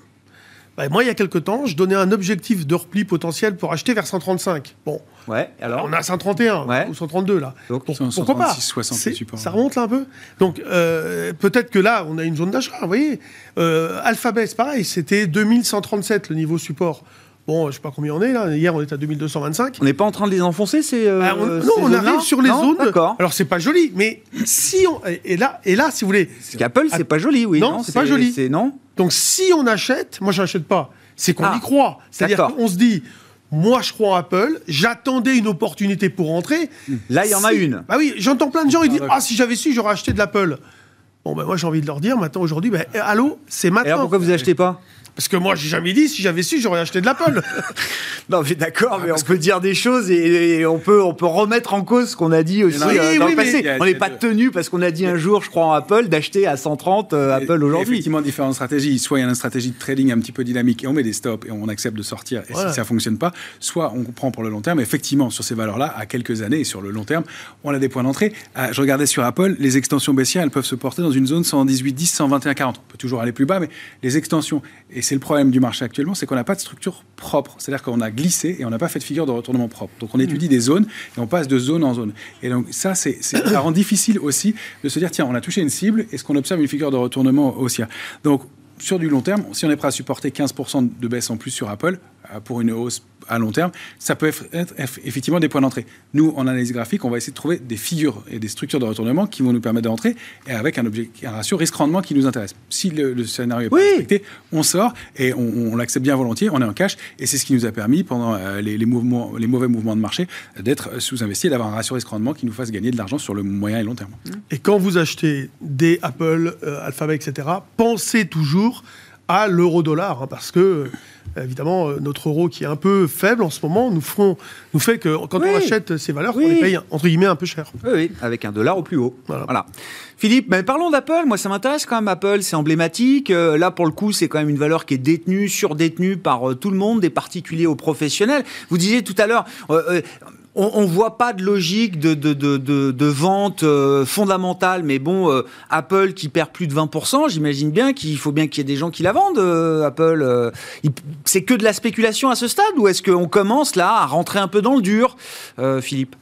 bah, moi, il y a quelques temps, je donnais un objectif de repli potentiel pour acheter vers 135. Bon. Ouais, alors On a 131 ou 132 là. Donc, pourquoi pas 60 Ça remonte là un peu. Donc euh, peut-être que là, on a une zone d'achat. Vous voyez, euh, Alphabet, c'est pareil, c'était 2137 le niveau support. Bon, je sais pas combien on est là. Hier, on est à 2225. On n'est pas en train de les enfoncer, c'est. Euh, bah, non, on arrive sur les zones. D'accord. Alors c'est pas joli, mais si on et là et là, si vous voulez. Parce qu'Apple, c'est pas joli, oui. Non, c'est pas joli. C'est non. Donc si on achète, moi je n'achète pas. C'est qu'on ah, y croit. C'est-à-dire qu'on se dit. Moi, je crois en Apple. J'attendais une opportunité pour rentrer. Là, il y en a une. Bah oui, j'entends plein de gens. Ils disent Ah, si j'avais su, j'aurais acheté de l'Apple. Bon, ben moi, j'ai envie de leur dire maintenant, aujourd'hui, ben, allô, c'est maintenant. Et alors, pourquoi vous achetez pas? Parce que moi, j'ai jamais dit, si j'avais su, j'aurais acheté de l'Apple. *laughs* non, mais d'accord, mais on peut dire des choses et, on, peut, on peut remettre en cause ce qu'on a dit aussi euh, dans le passé. on n'est pas tenu, parce qu'on a dit un jour, je crois, en Apple, d'acheter à 130 euh, Apple aujourd'hui. Effectivement, différentes stratégies. Soit il y a une stratégie de trading un petit peu dynamique et on met des stops et on accepte de sortir. Et si ça fonctionne pas, soit on prend pour le long terme. Effectivement, sur ces valeurs-là, à quelques années et sur le long terme, on a des points d'entrée. Ah, je regardais sur Apple, les extensions baissières, elles peuvent se porter dans une zone 118, 10, 121, 40. On peut toujours aller plus bas, mais les extensions, et c'est le problème du marché actuellement, c'est qu'on n'a pas de structure propre. C'est-à-dire qu'on a glissé et on n'a pas fait de figure de retournement propre. Donc on étudie des zones et on passe de zone en zone. Et donc ça, c'est, ça rend difficile aussi de se dire, tiens, on a touché une cible, est-ce qu'on observe une figure de retournement haussière Donc sur du long terme, si on est prêt à supporter 15% de baisse en plus sur Apple, pour une hausse à long terme, ça peut être effectivement des points d'entrée. Nous, en analyse graphique, on va essayer de trouver des figures et des structures de retournement qui vont nous permettre d'entrer et avec un, un ratio risque-rendement qui nous intéresse. Si le, scénario n'est pas respecté, on sort et on, l'accepte bien volontiers, on est en cash et c'est ce qui nous a permis pendant euh, les, mouvements, les mauvais mouvements de marché d'être sous-investi et d'avoir un ratio risque-rendement qui nous fasse gagner de l'argent sur le moyen et long terme. Et quand vous achetez des Apple, euh, Alphabet, etc., pensez toujours à l'euro-dollar hein, parce que évidemment, euh, notre euro qui est un peu faible en ce moment nous, nous fait que quand on achète ces valeurs, on les paye entre guillemets un peu cher. Oui, avec un dollar au plus haut. Voilà. Philippe, mais parlons d'Apple. Moi, ça m'intéresse quand même. Apple, c'est emblématique. Euh, là, pour le coup, c'est quand même une valeur qui est détenue, surdétenue par euh, tout le monde, des particuliers aux professionnels. Vous disiez tout à l'heure, on ne voit pas de logique de, de, vente euh, fondamentale, mais bon, euh, Apple qui perd plus de 20%, j'imagine bien qu'il faut bien qu'il y ait des gens qui la vendent, euh, Apple. c'est que de la spéculation à ce stade, ou est-ce qu'on commence là à rentrer un peu dans le dur, Philippe?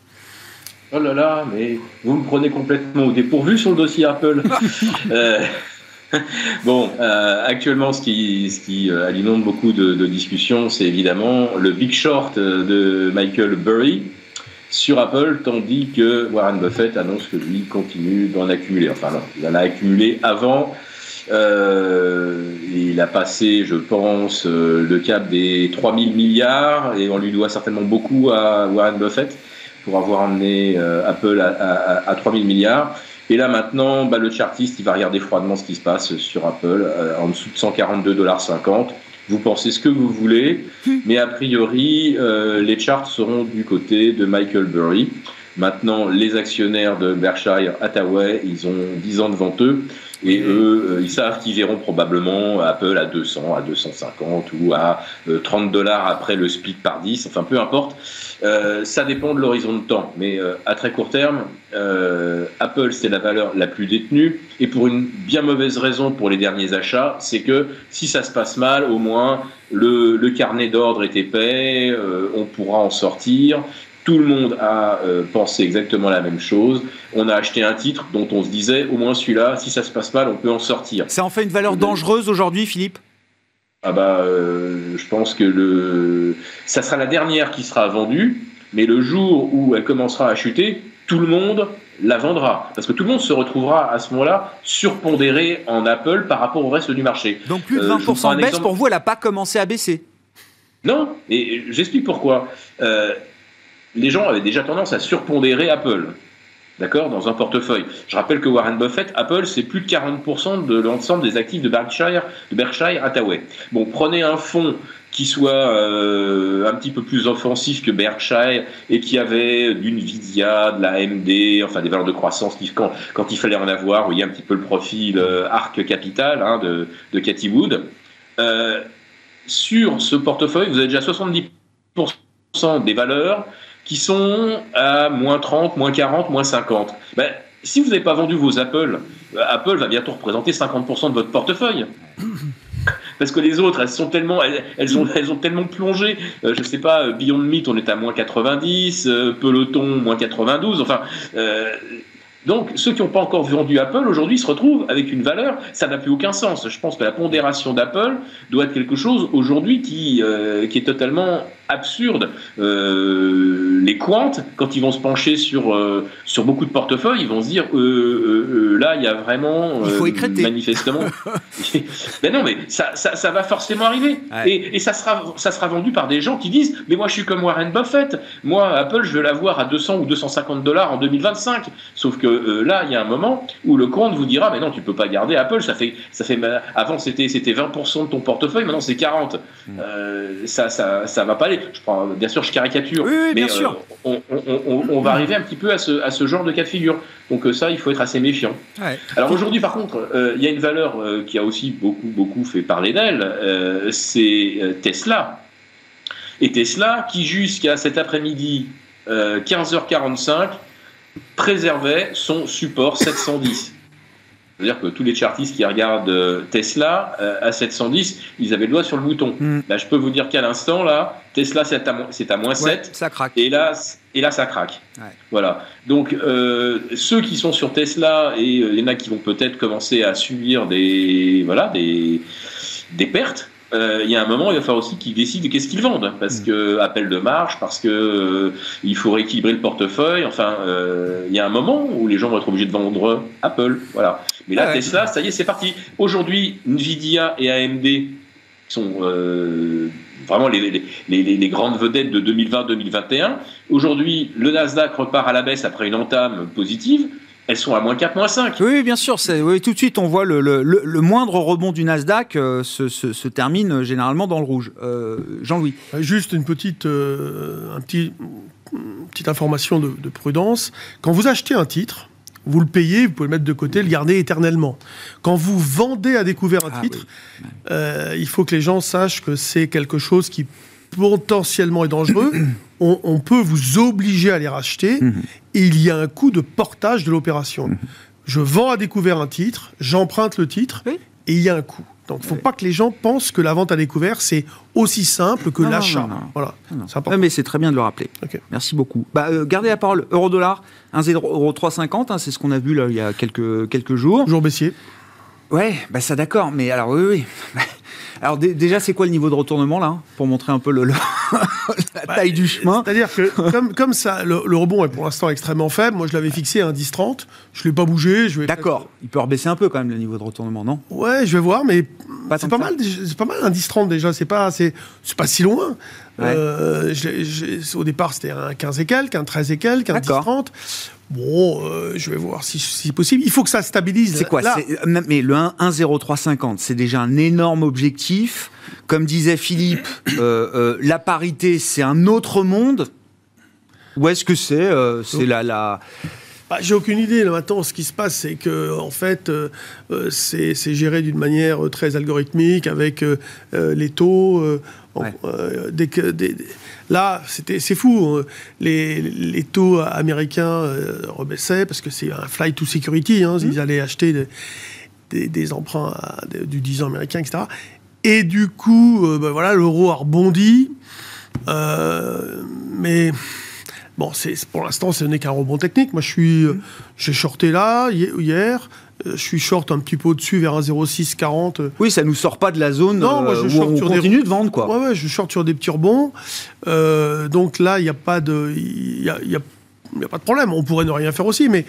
Oh là là, mais vous me prenez complètement au dépourvu sur le dossier Apple. *laughs* bon, actuellement, ce qui, ce qui alimente beaucoup de, de discussions, c'est évidemment le Big Short de Michael Burry, sur Apple, tandis que Warren Buffett annonce que lui continue d'en accumuler. Enfin non, il en a accumulé avant. Euh, il a passé, je pense, euh, le cap des 3000 milliards et on lui doit certainement beaucoup à Warren Buffett pour avoir amené euh, Apple à, à, à, 3000 milliards. Et là maintenant, bah, le chartiste, il va regarder froidement ce qui se passe sur Apple en dessous de 142,50 dollars vous pensez ce que vous voulez, hmm. mais a priori, euh, les charts seront du côté de Michael Burry. Maintenant, les actionnaires de Berkshire Hathaway, ils ont 10 ans devant eux. Et eux, euh, ils savent qu'ils verront probablement Apple à 200, à 250 ou à 30 euh, dollars après le split par 10. Enfin, peu importe. Euh, ça dépend de l'horizon de temps. Mais à très court terme, Apple, c'est la valeur la plus détenue. Et pour une bien mauvaise raison pour les derniers achats, c'est que si ça se passe mal, au moins le, le carnet d'ordre est épais, on pourra en sortir. Tout le monde a euh, pensé exactement la même chose. On a acheté un titre dont on se disait, au moins celui-là, si ça se passe mal, on peut en sortir. Ça en fait une valeur dangereuse aujourd'hui, Philippe? Ah bah, euh, je pense que le, ça sera la dernière qui sera vendue, mais le jour où elle commencera à chuter, tout le monde la vendra. Parce que tout le monde se retrouvera à ce moment-là surpondéré en Apple par rapport au reste du marché. Donc plus de 20% euh, de baisse, pour vous, elle n'a pas commencé à baisser Non, et j'explique pourquoi les gens avaient déjà tendance à surpondérer Apple. D'accord Dans un portefeuille. Je rappelle que Warren Buffett, Apple, c'est plus de 40% de l'ensemble des actifs de Berkshire, de Berkshire Hathaway. Bon, prenez un fonds qui soit euh, un petit peu plus offensif que Berkshire et qui avait d'une Nvidia, de la AMD, enfin des valeurs de croissance quand il fallait en avoir, vous voyez un petit peu le profil euh, Arc Capital hein, de, de Cathy Wood. Euh, sur ce portefeuille, vous avez déjà 70% des valeurs qui sont à moins 30, moins 40, moins 50. Ben, si vous n'avez pas vendu vos Apple, euh, Apple va bientôt représenter 50% de votre portefeuille. *laughs* Parce que les autres, elles sont tellement, elles, ont, elles ont tellement plongé. Euh, je sais pas, Beyond Meat, on est à moins 90, euh, Peloton, moins 92. Enfin, donc, ceux qui n'ont pas encore vendu Apple aujourd'hui se retrouvent avec une valeur, ça n'a plus aucun sens. Je pense que la pondération d'Apple doit être quelque chose aujourd'hui qui, qui est totalement absurde. Euh, les quants, quand ils vont se pencher sur, euh, sur beaucoup de portefeuilles, ils vont se dire euh, là, il y a vraiment. il faut Manifestement. *laughs* mais non, mais ça, ça, va forcément arriver. Et, et, ça, sera, ça sera vendu par des gens qui disent Mais moi, je suis comme Warren Buffett. Moi, Apple, je vais l'avoir à 200 ou 250 dollars en 2025. Sauf que là, il y a un moment où le compte vous dira Mais non, tu peux pas garder Apple. Ça fait, ça fait, avant, c'était 20% de ton portefeuille, maintenant, c'est 40. Hmm. ça, ça, ça va pas aller je prends, bien sûr, je caricature, mais bien sûr. Euh, on, va arriver un petit peu à ce, genre de cas de figure. Donc euh, ça, il faut être assez méfiant. Alors aujourd'hui, par contre, euh, il y a une valeur qui a aussi beaucoup, beaucoup fait parler d'elle, c'est Tesla. Et Tesla, qui jusqu'à cet après-midi, 15h45, préservait son support 710. C'est-à-dire que tous les chartistes qui regardent Tesla à 710, ils avaient le doigt sur le bouton. Hmm. Là, je peux vous dire qu'à l'instant, là, Tesla, c'est à, à, moins 7. Ça craque. Et là, et là ça craque. Voilà. Donc, euh, ceux qui sont sur Tesla, et il y en a qui vont peut-être commencer à subir des, voilà, des, des pertes, euh, il y a un moment, il va falloir aussi qu'ils décident qu'est-ce qu'ils vendent, parce mm. que appel de marge, parce que euh, il faut rééquilibrer le portefeuille. Enfin, euh, il y a un moment où les gens vont être obligés de vendre Apple, voilà. Mais là, Tesla, ça y est, c'est parti. Aujourd'hui, Nvidia et AMD sont vraiment les, les, les, grandes vedettes de 2020-2021. Aujourd'hui, le Nasdaq repart à la baisse après une entame positive elles sont à moins 4, moins 5. Oui, bien sûr. Oui, tout de suite, on voit le, le, le, moindre rebond du Nasdaq euh, se, se, termine euh, généralement dans le rouge. Euh, Jean-Louis. Juste une petite, un petit, petite information de, prudence. Quand vous achetez un titre, vous le payez, vous pouvez le mettre de côté, le garder éternellement. Quand vous vendez à découvert un ah titre, il faut que les gens sachent que c'est quelque chose qui potentiellement est dangereux. *coughs* on, peut vous obliger à les racheter mhm. et il y a un coût de portage de l'opération. Mhm. Je vends à découvert un titre, j'emprunte le titre et il y a un coût. Donc, il ne faut pas que les gens pensent que la vente à découvert, c'est aussi simple que l'achat. Voilà. C'est mais c'est très bien de le rappeler. Merci beaucoup. Bah, euh, gardez la parole. Euro-dollar, 1,0350, hein, c'est ce qu'on a vu là, il y a quelques, quelques jours. Jour baissier. Ouais, bah ça d'accord, mais alors oui, oui. *laughs* Alors déjà, c'est quoi le niveau de retournement là, pour montrer un peu le, *laughs* la bah, taille du chemin? C'est-à-dire que comme, comme ça, le, rebond est pour l'instant extrêmement faible. Moi, je l'avais fixé à 10,30. Je l'ai pas bougé. D'accord. Il peut rebaisser un peu quand même le niveau de retournement, non? Ouais, je vais voir, mais c'est pas, mal. C'est pas mal un 10,30 déjà. C'est pas, c'est pas si loin. Euh, au départ, c'était un 15 et quelques, un 13 et quelques, un 10,30. Bon, euh, je vais voir si c'est possible. Il faut que ça stabilise. C'est quoi euh, Mais le 1,0350, c'est déjà un énorme objectif. Comme disait Philippe, euh, la parité, c'est un autre monde. Ou est-ce que c'est c'est la, la... Bah, J'ai aucune idée. Là, maintenant, ce qui se passe, c'est que en fait, c'est géré d'une manière très algorithmique avec les taux. Dès que, Là, c'est fou. Hein. Les, taux américains euh, rebaissaient parce que c'est un flight to security. Hein. Ils mmh. allaient acheter des, emprunts du 10 ans américain, etc. Et du coup, euh, ben voilà, l'euro a rebondi. Euh, mais bon, pour l'instant, ce n'est qu'un rebond technique. Moi, je suis, mmh. j'ai shorté là hier. Je suis short un petit peu au-dessus vers un 0,640. Oui, ça nous sort pas de la zone non, moi, je euh, où on continue de vendre, quoi. Ouais, ouais, je short sur des petits rebonds. Euh, donc là, il n'y a pas de, y a, y a, pas de problème. On pourrait ne rien faire aussi, mais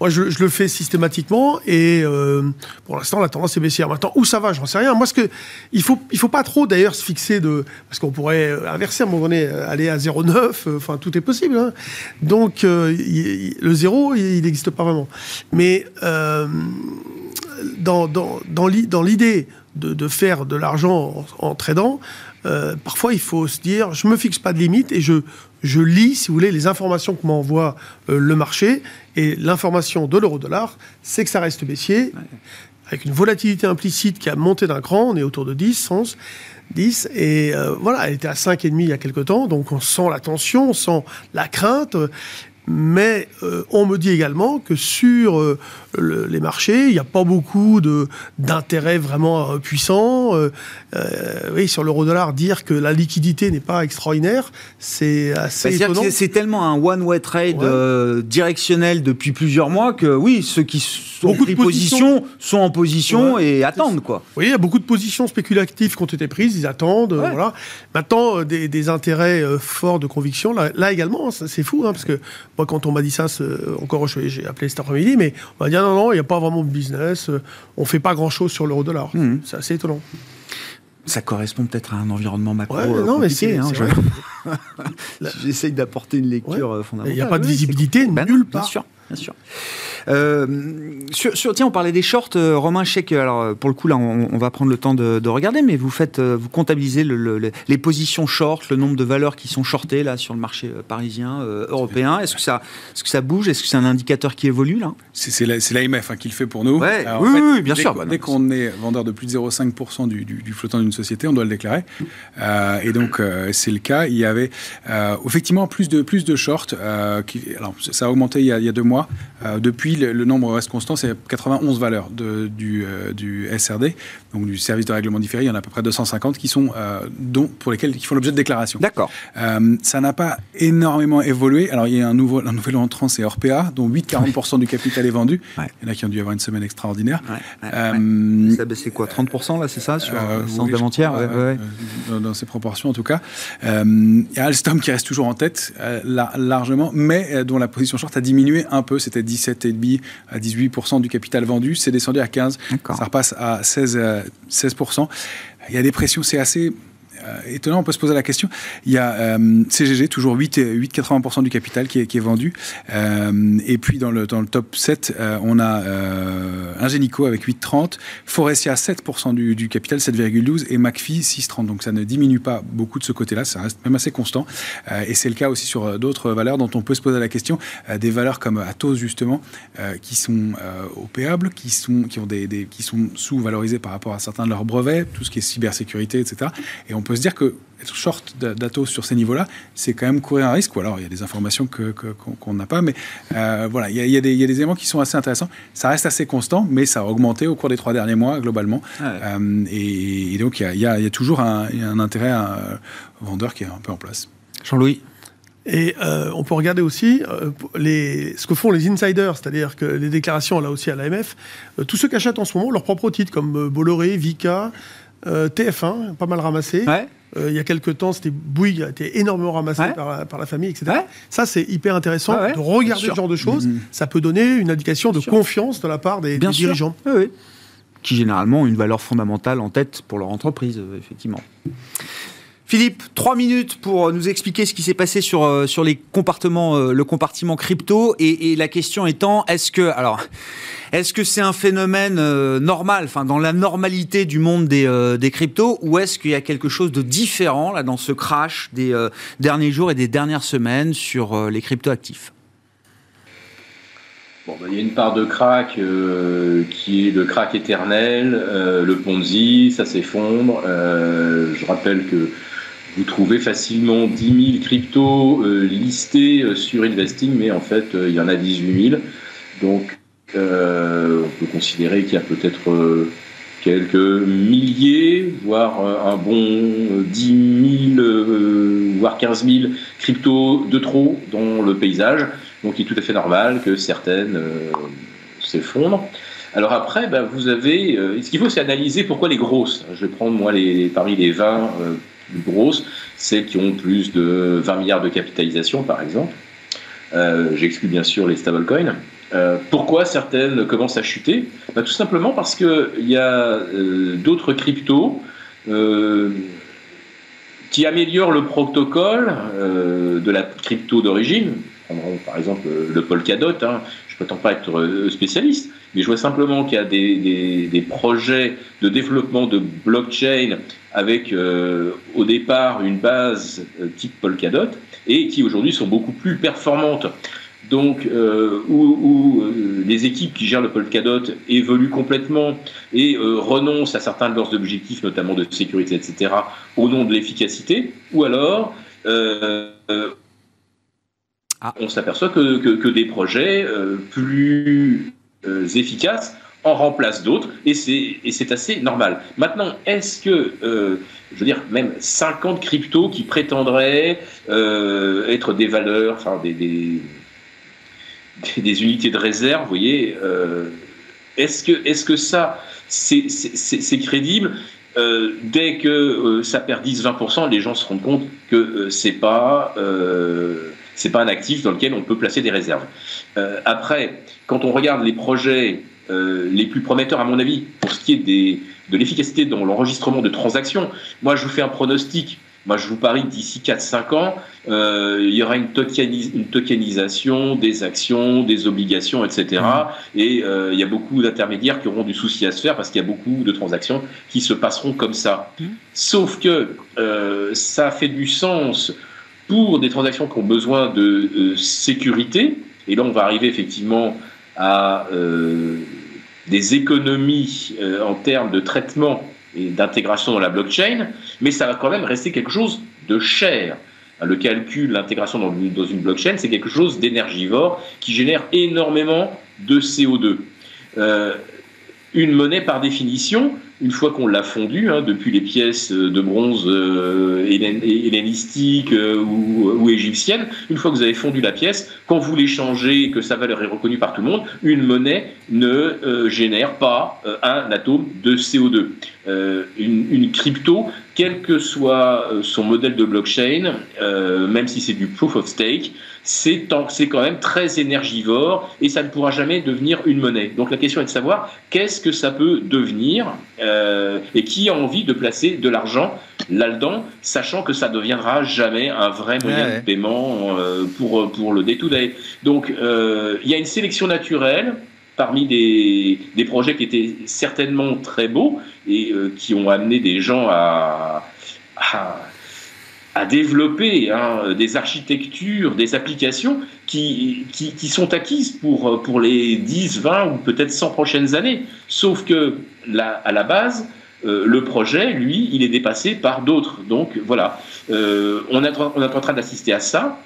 moi, je, le fais systématiquement et euh, pour l'instant, la tendance est baissière. Maintenant, où ça va, j'en sais rien. Moi, ce que il faut, il faut pas trop d'ailleurs se fixer de, parce qu'on pourrait inverser à un moment donné, aller à 0,9. Enfin, tout est possible. Hein. Donc, le zéro, il n'existe pas vraiment. Mais euh, dans, dans, dans l'idée de, de, faire de l'argent en, en, tradant, euh, parfois il faut se dire, je me fixe pas de limite et je, je lis, si vous voulez, les informations que m'envoie euh, le marché. Et l'information de l'euro-dollar, c'est que ça reste baissier, avec une volatilité implicite qui a monté d'un cran. On est autour de 10, 11, 10. Et euh, voilà, elle était à 5,5 il y a quelque temps. Donc on sent la tension, on sent la crainte. Mais on me dit également que sur les marchés, il n'y a pas beaucoup d'intérêts vraiment puissants. oui, sur l'euro-dollar, dire que la liquidité n'est pas extraordinaire, c'est assez étonnant. C'est tellement un one-way trade directionnel depuis plusieurs mois que oui, ceux qui sont beaucoup de positions sont en position et attendent quoi. Oui, il y a beaucoup de positions spéculatives qui ont été prises, ils attendent. Voilà. Maintenant, des, intérêts forts de conviction, là, également, c'est fou, hein, parce que moi, quand on m'a dit ça, encore, j'ai appelé cet après-midi, mais on m'a dit non, non, il n'y a pas vraiment de business, on ne fait pas grand-chose sur l'euro-dollar. Mmh. C'est assez étonnant. Ça correspond peut-être à un environnement macro ouais, non, mais c'est, hein, *laughs* J'essaye d'apporter une lecture fondamentale. Il n'y a pas de visibilité nulle part. Bien sûr, bien sûr. Euh, sur, tiens, on parlait des shorts. Euh, Romain, je sais que, alors, pour le coup, là, on, va prendre le temps de, regarder, mais vous faites, euh, vous comptabilisez les positions short, le nombre de valeurs qui sont shortées là sur le marché parisien, européen. Est-ce que ça, est-ce que ça bouge? Est-ce que c'est un indicateur qui évolue là? C'est l'AMF hein, qui le fait pour nous. oui, oui, bien sûr. dès qu'on est vendeur de plus de 0,5% du, du, flottant d'une société, on doit le déclarer. et donc, c'est le cas. Il y avait effectivement plus de plus de shorts. Qui, alors, ça a augmenté il y a, il y a deux mois. Depuis le, nombre reste constant, c'est 91 valeurs de, du, euh, du, SRD, donc du service de règlement différé. Il y en a à peu près 250 qui sont, euh, dont, pour lesquels qui font l'objet de déclaration. D'accord. Euh, ça n'a pas énormément évolué. Alors, il y a un, nouveau, un nouvel entrant, c'est Orpea, dont 8-40% du capital est vendu. Il y en a qui ont dû avoir une semaine extraordinaire. Ouais, ça a baissé quoi 30% là, c'est ça, sur oui, d'avant-hier dans, dans, ces proportions en tout cas. il y a Alstom qui reste toujours en tête, largement, mais dont la position short a diminué un peu. C'était 17,5 à 18% du capital vendu, c'est descendu à 15%, ça repasse à 16%. 16%. Euh, Il y a des pressions, c'est assez étonnant, on peut se poser la question. Il y a euh, CGG, toujours 8,80% du capital qui est, vendu. Euh, et puis dans le, dans le top 7, on a Ingenico avec 8,30, Forestia 7% du, du, capital, 7,12, et McPhee 6,30. Donc ça ne diminue pas beaucoup de ce côté-là, ça reste même assez constant. et c'est le cas aussi sur d'autres valeurs dont on peut se poser la question. des valeurs comme Atos, justement, qui sont opéables, qui sont, qui, des, sont sous-valorisées par rapport à certains de leurs brevets, tout ce qui est cybersécurité, etc. Et on peut se dire que être short d'Atos sur ces niveaux-là, c'est quand même courir un risque. Ou alors, il y a des informations qu'on n'a pas. Mais euh, voilà, il y, a, des, éléments qui sont assez intéressants. Ça reste assez constant, mais ça a augmenté au cours des trois derniers mois, globalement. Euh, et, donc, il y, a, toujours un, un intérêt à un vendeur qui est un peu en place. Jean-Louis et euh, on peut regarder aussi les, ce que font les insiders, c'est-à-dire que les déclarations là aussi à l'AMF, tous ceux qui achètent en ce moment leurs propres titres comme Bolloré, Vika, euh, TF1, pas mal ramassé. Euh, il y a quelques temps, c'était Bouygues a été énormément ramassé par, la famille, etc. Ça, c'est hyper intéressant ah de regarder ce genre de choses. Mm-hmm. Ça peut donner une indication de confiance de la part des, dirigeants. Qui généralement ont une valeur fondamentale en tête pour leur entreprise, euh, effectivement. Philippe, trois minutes pour nous expliquer ce qui s'est passé sur, sur les compartiments, le compartiment crypto. Et, la question étant, est-ce que. Alors. Est-ce que c'est un phénomène euh, normal, enfin dans la normalité du monde des, euh, cryptos, ou est-ce qu'il y a quelque chose de différent là dans ce crash des euh, derniers jours et des dernières semaines sur les cryptoactifs? Bon, ben, il y a une part de crack qui est le crack éternel, le Ponzi, ça s'effondre. je rappelle que vous trouvez facilement 10 000 cryptos listés sur Investing, mais en fait, il y en a 18 000. Donc, euh, on peut considérer qu'il y a peut-être euh, quelques milliers, voire euh, un bon 10 000, voire 15 000 cryptos de trop dans le paysage. Donc il est tout à fait normal que certaines s'effondrent. Alors après, ben, vous avez. ce qu'il faut, c'est analyser pourquoi les grosses. Je vais prendre moi parmi les 20 plus grosses, celles qui ont plus de 20 milliards de capitalisation, par exemple. J'exclus bien sûr les stablecoins. Euh, pourquoi certaines commencent à chuter? Bah, Tout simplement parce qu'il y a euh, d'autres cryptos euh, qui améliorent le protocole de la crypto d'origine. Par exemple le Polkadot. Hein. Je ne prétends pas être spécialiste, mais je vois simplement qu'il y a des, des, projets de développement de blockchain avec au départ une base type Polkadot et qui aujourd'hui sont beaucoup plus performantes donc euh, où, euh, les équipes qui gèrent le Polkadot évoluent complètement et euh, renoncent à certains de leurs objectifs, notamment de sécurité, etc., au nom de l'efficacité, ou alors ah. on s'aperçoit que, des projets plus efficaces en remplacent d'autres, et c'est assez normal. Maintenant, est-ce que, je veux dire, même 50 cryptos qui prétendraient être des valeurs, enfin des, unités de réserve, vous voyez, est-ce que, ça, c'est crédible euh, dès que euh, ça perd 10-20%, les gens se rendent compte que euh, c'est pas c'est pas un actif dans lequel on peut placer des réserves. après, quand on regarde les projets les plus prometteurs, à mon avis, pour ce qui est des, de l'efficacité dans l'enregistrement de transactions, moi je vous fais un pronostic moi, je vous parie que d'ici 4-5 ans, euh, il y aura une, tokenisation des actions, des obligations, etc. Et mmh. euh, il y a beaucoup d'intermédiaires qui auront du souci à se faire parce qu'il y a beaucoup de transactions qui se passeront comme ça. Mmh. Sauf que euh, ça fait du sens pour des transactions qui ont besoin de sécurité. Et là, on va arriver effectivement à des économies en termes de traitement et d'intégration dans la blockchain, mais ça va quand même rester quelque chose de cher. Le calcul, l'intégration dans, une blockchain, c'est quelque chose d'énergivore qui génère énormément de CO2. Euh, une monnaie, par définition, une fois qu'on l'a fondue, hein, depuis les pièces de bronze euh, hellénistiques euh, ou, égyptiennes, une fois que vous avez fondu la pièce, quand vous l'échangez et que sa valeur est reconnue par tout le monde, une monnaie ne euh, génère pas un atome de CO2. Une, une, crypto, quel que soit son modèle de blockchain, même si c'est du proof of stake, c'est quand même très énergivore et ça ne pourra jamais devenir une monnaie. Donc la question est de savoir qu'est-ce que ça peut devenir euh, et qui a envie de placer de l'argent là-dedans, sachant que ça ne deviendra jamais un vrai moyen de paiement euh, pour, pour le day-to-day. Donc euh, il y a une sélection naturelle parmi des, des, projets qui étaient certainement très beaux et qui ont amené des gens à, à à développer hein, des architectures, des applications qui, qui, sont acquises pour, pour les 10, 20 ou peut-être 100 prochaines années. Sauf que à la base, euh, le projet, lui, il est dépassé par d'autres. Donc voilà, euh, on, est, on est en train d'assister à ça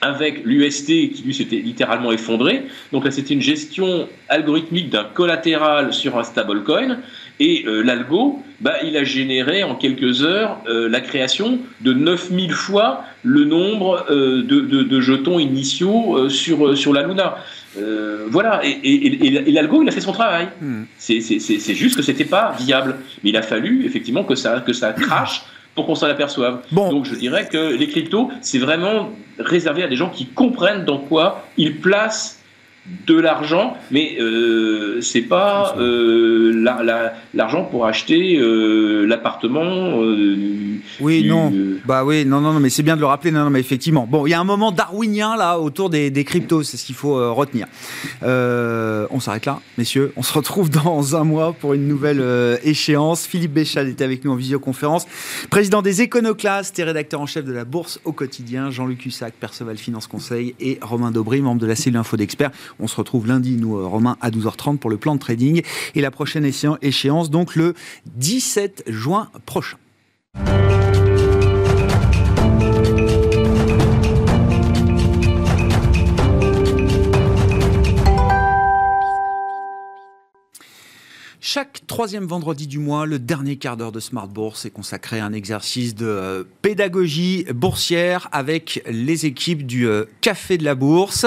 avec l'UST qui lui s'était littéralement effondré. Donc là, c'était une gestion algorithmique d'un collatéral sur un stablecoin. Et euh, l'algo, bah, il a généré en quelques heures euh, la création de 9000 fois le nombre euh, de, jetons initiaux sur, sur la Luna. voilà, et, l'algo, il a fait son travail. Hmm. C'est juste que c'était pas viable. Mais il a fallu effectivement que ça, que ça crache pour qu'on s'en aperçoive. Bon. Donc je dirais que les cryptos, c'est vraiment réservé à des gens qui comprennent dans quoi ils placent de l'argent, mais euh, c'est pas euh, l'argent pour acheter euh, l'appartement. Euh, oui, non. bah oui, non, non, non, mais c'est bien de le rappeler. Non, non, mais effectivement. Bon, il y a un moment darwinien là autour des, cryptos, c'est ce qu'il faut retenir. on s'arrête là, messieurs. On se retrouve dans un mois pour une nouvelle échéance. Philippe Béchal était avec nous en visioconférence, président des Éconoclastes et rédacteur en chef de la Bourse au quotidien. Jean-Luc Hussac, Perceval Finance Conseil et Romain Daubry, membre de la cellule Info d'Experts. On se retrouve lundi, nous, euh, Romain, à 12h30 pour le plan de trading. Et la prochaine échéance, donc le 17 juin prochain. Chaque troisième vendredi du mois, le dernier quart d'heure de Smart Bourse est consacré à un exercice de euh, pédagogie boursière avec les équipes du euh, Café de la Bourse.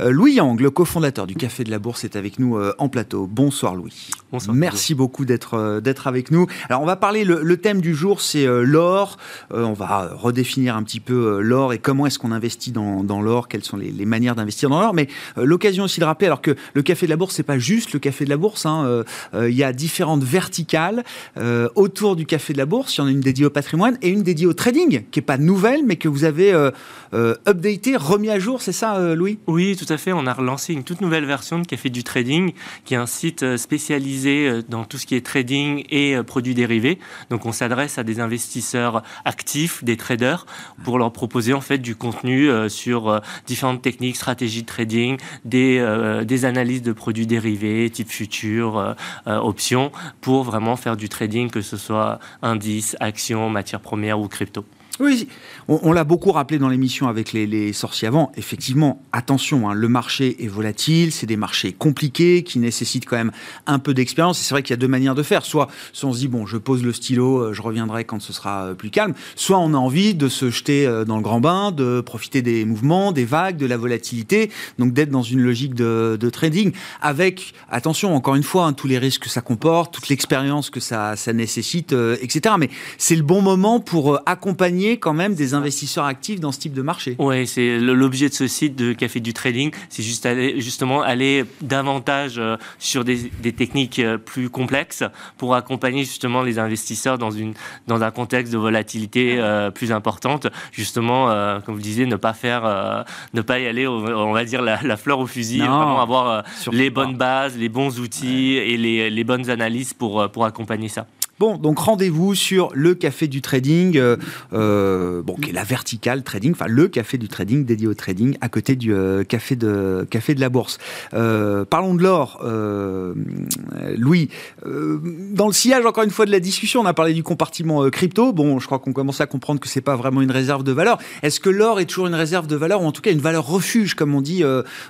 Euh, Louis Yang, le cofondateur du Café de la Bourse, est avec nous en plateau. Bonsoir Louis. Bonsoir. Merci beaucoup d'être d'être avec nous. Alors on va parler, le, thème du jour c'est l'or. on va redéfinir un petit peu l'or et comment est-ce qu'on investit dans, l'or, quelles sont les, manières d'investir dans l'or. Mais l'occasion aussi de rappeler, alors que le Café de la Bourse, c'est pas juste le Café de la Bourse. Hein, il y a différentes verticales euh, autour du Café de la Bourse. Il y en a une dédiée au patrimoine et une dédiée au trading, qui n'est pas nouvelle, mais que vous avez euh, euh, updaté, remis à jour, c'est ça, Louis? Oui, tout à fait. On a relancé une toute nouvelle version de Café du Trading, qui est un site spécialisé dans tout ce qui est trading et produits dérivés. Donc, on s'adresse à des investisseurs actifs, des traders, pour leur proposer en fait du contenu sur différentes techniques, stratégies de trading, des, des analyses de produits dérivés, type futur, options pour vraiment faire du trading, que ce soit indice, actions, matières premières ou crypto. Oui, on, l'a beaucoup rappelé dans l'émission avec les, sorciers avant. Effectivement, attention, hein, le marché est volatile, c'est des marchés compliqués qui nécessitent quand même un peu d'expérience. C'est vrai qu'il y a deux manières de faire. Soit, soit on se dit, bon, je pose le stylo, euh, je reviendrai quand ce sera euh, plus calme. Soit on a envie de se jeter euh, dans le grand bain, de profiter des mouvements, des vagues, de la volatilité, donc d'être dans une logique de, trading avec, attention, encore une fois, hein, tous les risques que ça comporte, toute l'expérience que ça, ça nécessite, etc. Mais c'est le bon moment pour accompagner quand même des investisseurs actifs dans ce type de marché. Oui, c'est l'objet de ce site de Café du Trading, c'est juste aller, justement aller davantage euh, sur des, techniques euh, plus complexes pour accompagner justement les investisseurs dans, une, dans un contexte de volatilité euh, plus importante. Justement, comme vous disiez, ne pas faire, ne pas y aller, on va dire la, fleur au fusil, vraiment avoir les bonnes bases, les bons outils et les, les bonnes analyses pour, pour accompagner ça. Bon, donc rendez-vous sur le café du trading, euh, euh, bon, qui est la verticale trading, enfin le café du trading dédié au trading, à côté du euh, café de café de la bourse. parlons de l'or, Louis. dans le sillage encore une fois de la discussion, on a parlé du compartiment crypto. Bon, je crois qu'on commence à comprendre que c'est pas vraiment une réserve de valeur. Est-ce que l'or est toujours une réserve de valeur ou en tout cas une valeur refuge, comme on dit,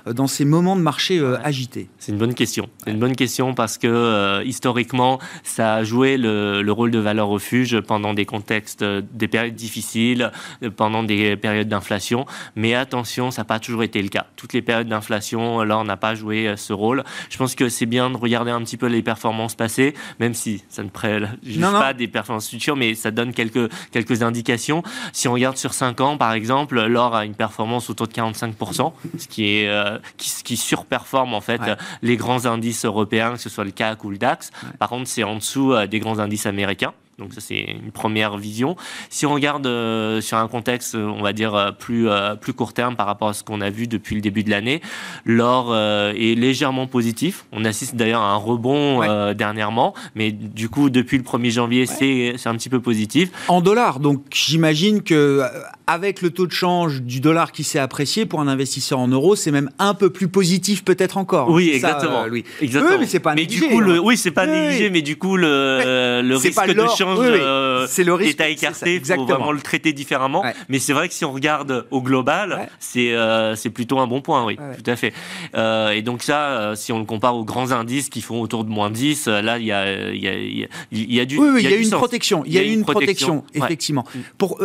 dans ces moments de marché agités? C'est une bonne question. C'est une bonne question parce que historiquement, ça a joué le le, rôle de valeur refuge pendant des contextes, euh, des périodes difficiles, euh, pendant des périodes d'inflation. Mais attention, ça n'a pas toujours été le cas. Toutes les périodes d'inflation, là, on n'a pas joué euh, ce rôle. Je pense que c'est bien de regarder un petit peu les performances passées, même si ça ne préjuge pas des performances futures, mais ça donne quelques, quelques indications. Si on regarde sur 5 ans, par exemple, l'or a une performance autour de 45%, ce qui, est, qui, qui, surperforme en fait les grands indices européens, que ce soit le CAC ou le DAX. Par contre, c'est en dessous des grands indices indice américain. Donc ça c'est une première vision. Si on regarde euh, sur un contexte, on va dire euh, plus euh, plus court terme par rapport à ce qu'on a vu depuis le début de l'année, l'or est légèrement positif. On assiste d'ailleurs à un rebond dernièrement, mais du coup depuis le 1er janvier c'est c'est un petit peu positif. En dollars, donc j'imagine que avec le taux de change du dollar qui s'est apprécié pour un investisseur en euros, c'est même un peu plus positif peut-être encore. Oui, exactement. oui. exactement. Oui, mais c'est pas mais Du coup, le, hein. oui, c'est pas négligé, mais du coup, le, le risque de change euh, c'est le risque, est à écarter. Il faut vraiment le traiter différemment. Mais c'est vrai que si on regarde au global, c'est euh, plutôt un bon point, oui, tout à fait. Euh, et donc ça, si on le compare aux grands indices qui font autour de moins 10, là, il y a, il y a, il y a du. Oui, il y, a, une protection. Il y a, une protection, effectivement. Pour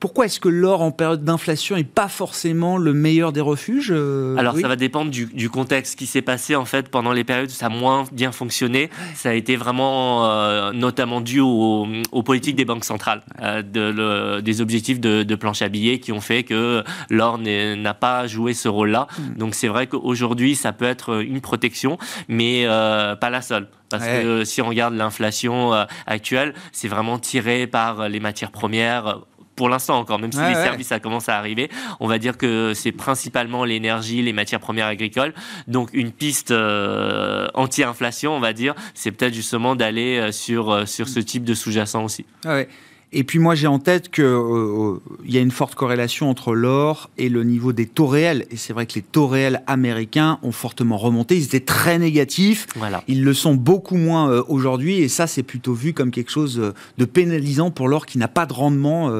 pourquoi est-ce que l'or en période d'inflation n'est pas forcément le meilleur des refuges euh, Alors ça va dépendre du, contexte qui s'est passé en fait pendant les périodes où ça a moins bien fonctionné. Ça a été vraiment euh, notamment dû aux, politiques des banques centrales, euh, de, des objectifs de, planche à billets qui ont fait que l'or n'a pas joué ce rôle-là. Hmm. Donc c'est vrai qu'aujourd'hui ça peut être une protection, mais pas la seule. Parce que si on regarde l'inflation actuelle, c'est vraiment tiré par les matières premières pour l'instant encore, même si les services ça commence à arriver, on va dire que c'est principalement l'énergie, les matières premières agricoles. Donc une piste euh, anti-inflation, on va dire, c'est peut-être justement d'aller euh, sur, euh, sur ce type de sous-jacent aussi. Ouais. Et puis moi j'ai en tête qu'il euh, y a une forte corrélation entre l'or et le niveau des taux réels. Et c'est vrai que les taux réels américains ont fortement remonté. Ils étaient très négatifs. Voilà. Ils le sont beaucoup moins euh, aujourd'hui. Et ça c'est plutôt vu comme quelque chose euh, de pénalisant pour l'or qui n'a pas de rendement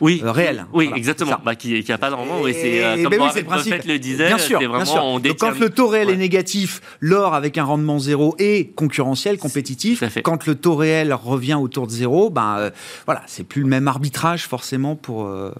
oui, réel. Oui, exactement. Bah, qui n'a pas de rendement. Oui, c'est comme ben oui, le principe. le disait. Bien sûr. Vraiment, bien sûr. Donc, quand le taux réel est négatif, l'or avec un rendement zéro est concurrentiel, compétitif. Quand le taux réel revient autour de zéro, ben voilà, c'est plus le même arbitrage forcément pour, euh,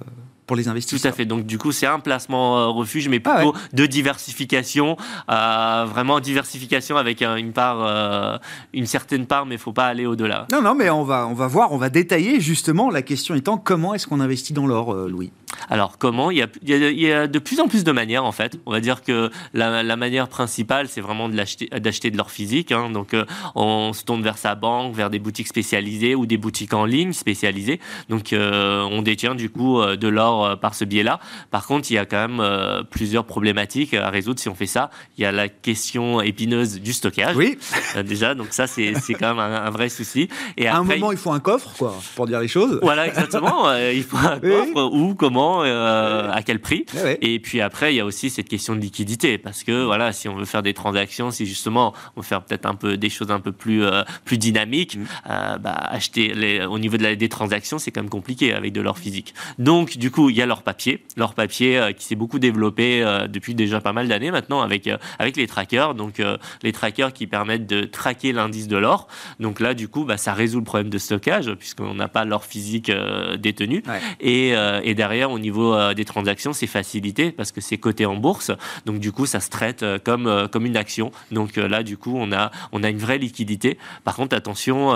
pour les investisseurs. Tout à fait. Donc du coup, c'est un placement euh, refuge, mais ah plutôt de diversification, euh, vraiment diversification avec une part, une certaine part, mais il faut pas aller au-delà. Non, non, mais on va, on va voir, on va détailler justement. La question étant comment est-ce qu'on investit dans l'or, Louis? Alors comment? Il y, a, il y, a, de plus en plus de manières en fait. On va dire que la, la manière principale, c'est vraiment d'acheter de l'or physique. Hein. Donc euh, on se tourne vers sa banque, vers des boutiques spécialisées ou des boutiques en ligne spécialisées. Donc euh, on détient du coup euh, de l'or par, par ce biais-là. Par contre, il y a quand même plusieurs problématiques à résoudre si on fait ça. Il y a la question épineuse du stockage. Oui. déjà, donc ça, c'est quand même un, vrai souci. Et à un moment, il faut un coffre, quoi, pour dire les choses. Voilà, exactement. *laughs* il faut un coffre, où, comment, à quel prix. Et puis après, il y a aussi cette question de liquidité, parce que voilà, si on veut faire des transactions, si justement on veut faire peut-être un peu des choses un peu plus plus dynamiques, mm. bah, acheter les, au niveau de la, des transactions, c'est quand même compliqué avec de l'or physique. Donc, du coup, il y a l'or papier, l'or papier euh, qui s'est beaucoup développé euh, depuis déjà pas mal d'années maintenant avec euh, avec les trackers. Donc, les trackers qui permettent de traquer l'indice de l'or. Donc là, du coup, bah, ça résout le problème de stockage puisqu'on n'a pas l'or physique détenu. Et, et, derrière, au niveau des transactions, c'est facilité parce que c'est coté en bourse. Donc, du coup, ça se traite comme comme une action. Donc là, du coup, on a on a une vraie liquidité. Par contre, attention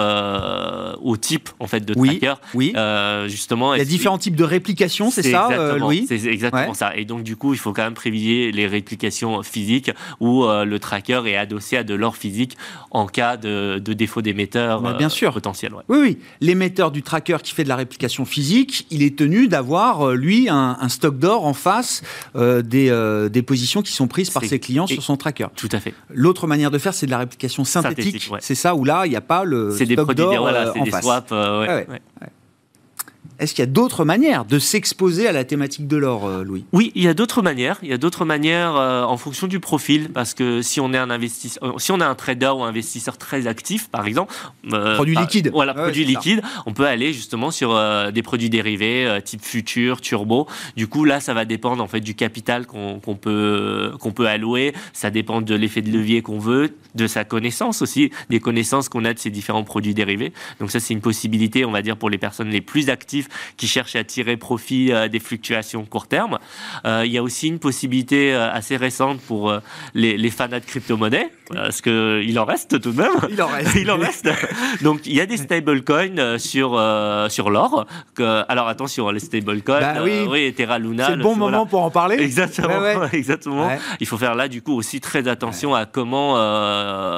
au type en fait de tracker. Oui. Euh, justement. Il y a différents types de réplications, c'est ça, euh, Louis C'est exactement ça. Et donc du coup, il faut quand même privilégier les réplications physiques où euh, le tracker est adossé à de l'or physique en cas de, défaut d'émetteur bah, bien sûr. potentiel. Oui, oui. L'émetteur du tracker qui fait de la réplication physique, il est tenu d'avoir lui un, stock d'or en face des, des positions qui sont prises par ses clients sur son tracker. Tout à fait. L'autre manière de faire, c'est de la réplication synthétique. C'est ça où là, il n'y a pas le stock d'or voilà, en face. Euh, ouais, est-ce qu'il y a d'autres manières de s'exposer à la thématique de l'or, euh, Louis? Oui, il y a d'autres manières. Il y a d'autres manières euh, en fonction du profil, parce que si on est un investisseur, euh, si on est un trader ou un investisseur très actif, par exemple, produit liquide, voilà, produit liquide, on peut aller justement sur des produits dérivés type futur, turbo. Du coup, là, ça va dépendre en fait du capital qu'on peut qu'on peut allouer. Ça dépend de l'effet de levier qu'on veut, de sa connaissance aussi, des connaissances qu'on a de ces différents produits dérivés. Donc ça, c'est une possibilité, on va dire, pour les personnes les plus actives qui cherchent à tirer profit euh, des fluctuations court terme. Euh, il y a aussi une possibilité euh, assez récente pour les, les fanats de crypto-monnaie, parce qu'il en reste tout de même. Il en reste. *laughs* il en reste. Donc il y a des stablecoins sur, sur l'or. Alors attention, les stablecoins, bah, oui. oui, Terra Luna. C'est le bon moment pour en parler. Exactement. *laughs* exactement. Il faut faire là du coup aussi très attention à comment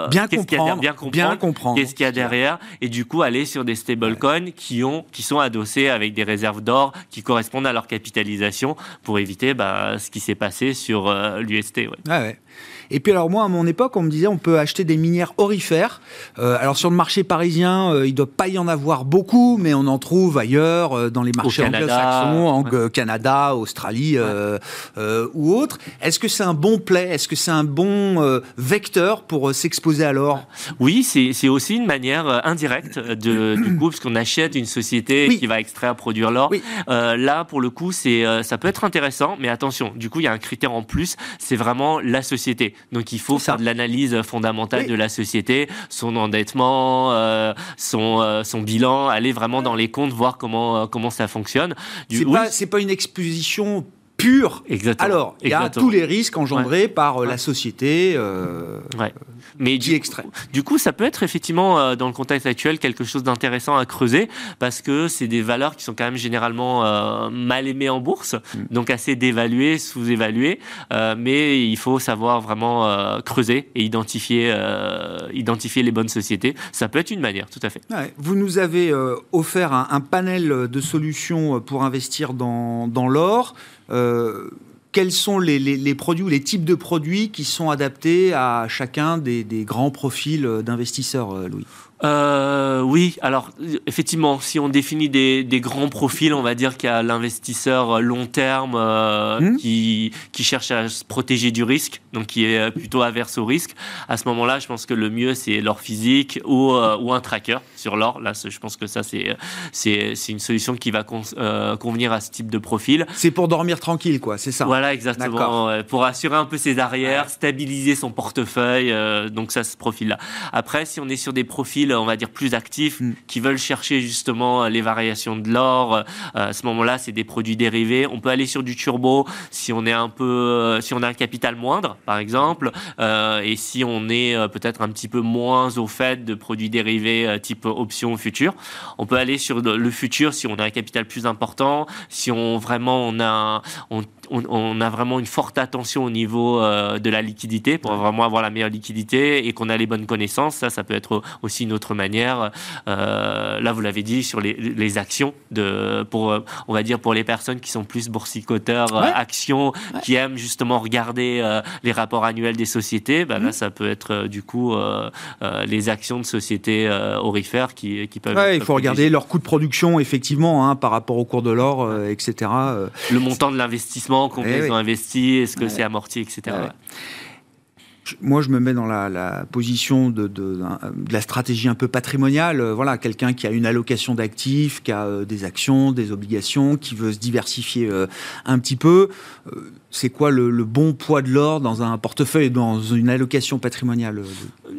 bien, comprendre, bien comprendre, bien comprendre, qu'est-ce qu'il y a derrière, et du coup aller sur des stablecoins qui ont, qui sont adossés avec des réserves d'or qui correspondent à leur capitalisation pour éviter bah, ce qui s'est passé sur euh, l'UST. Ouais. Et puis alors moi, à mon époque, on me disait on peut acheter des minières orifères. Euh, alors sur le marché parisien, euh, il ne doit pas y en avoir beaucoup, mais on en trouve ailleurs, euh, dans les marchés anglo-saxons, en Canada, Australie ou autres. Est-ce que c'est un bon play? Est-ce que c'est un bon vecteur pour s'exposer à l'or? Oui, c'est aussi une manière indirecte de, *clears throat* du coup, parce qu'on achète une société qui va extraire, produire l'or. là, pour le coup, c'est ça peut être intéressant, mais attention, du coup, il y a un critère en plus, c'est vraiment la société. Donc il faut faire de l'analyse fondamentale de la société, son endettement, euh, son, euh, son bilan, aller vraiment dans les comptes, voir comment, euh, comment ça fonctionne. C'est pas, pas une exposition pure. Exactement. Alors, il y a tous les risques engendrés par la société. ouais mais du, extrait. Du coup, ça peut être effectivement, euh, dans le contexte actuel, quelque chose d'intéressant à creuser parce que c'est des valeurs qui sont quand même généralement euh, mal aimées en bourse, mm. donc assez dévaluées, sous-évaluées. Euh, mais il faut savoir vraiment creuser et identifier, identifier les bonnes sociétés. Ça peut être une manière, tout à fait. Vous nous avez offert un, un, panel de solutions pour investir dans, dans l'or quels sont les, produits ou les types de produits qui sont adaptés à chacun des, grands profils d'investisseurs, euh, Louis? Euh, oui, alors effectivement, si on définit des, des grands profils, on va dire qu'il y a l'investisseur long terme euh, hmm. qui, qui cherche à se protéger du risque, donc qui est plutôt averse au risque. À ce moment-là, je pense que le mieux c'est l'or physique ou, euh, ou un tracker sur l'or. Là, je pense que ça c'est c'est une solution qui va convenir à ce type de profil. C'est pour dormir tranquille, quoi. C'est ça. Voilà, exactement. pour assurer un peu ses arrières, stabiliser son portefeuille. donc ça, ce profil-là. Après, si on est sur des profils on va dire, plus actifs, mm. qui veulent chercher justement les variations de l'or. Euh, à ce moment-là, c'est des produits dérivés. On peut aller sur du turbo si on est un peu, euh, si on a un capital moindre, par exemple, euh, et si on est peut-être un petit peu moins au fait de produits dérivés type options futur. On peut aller sur le futur si on a un capital plus important, si on vraiment on a, on, on, a vraiment une forte attention au niveau de la liquidité pour vraiment avoir la meilleure liquidité et qu'on a les bonnes connaissances. Ça, ça peut être aussi une autre manière. là, vous l'avez dit sur les, actions de, pour, on va dire pour les personnes qui sont plus boursicoteurs, actions, qui aiment justement regarder les rapports annuels des sociétés. Ben, Là, mmh. ça peut être du coup les actions de sociétés orifères qui, qui peuvent. il faut regarder leur coût de production effectivement hein, par rapport au cours de l'or, etc. Le montant de l'investissement, combien eh ils ont investi, est-ce que c'est amorti, etc moi, je me mets dans la, position de, la stratégie un peu patrimoniale. Euh, voilà, quelqu'un qui a une allocation d'actifs, qui a euh, des actions, des obligations, qui veut se diversifier euh, un petit peu. C'est quoi le, bon poids de l'or dans un portefeuille, dans une allocation patrimoniale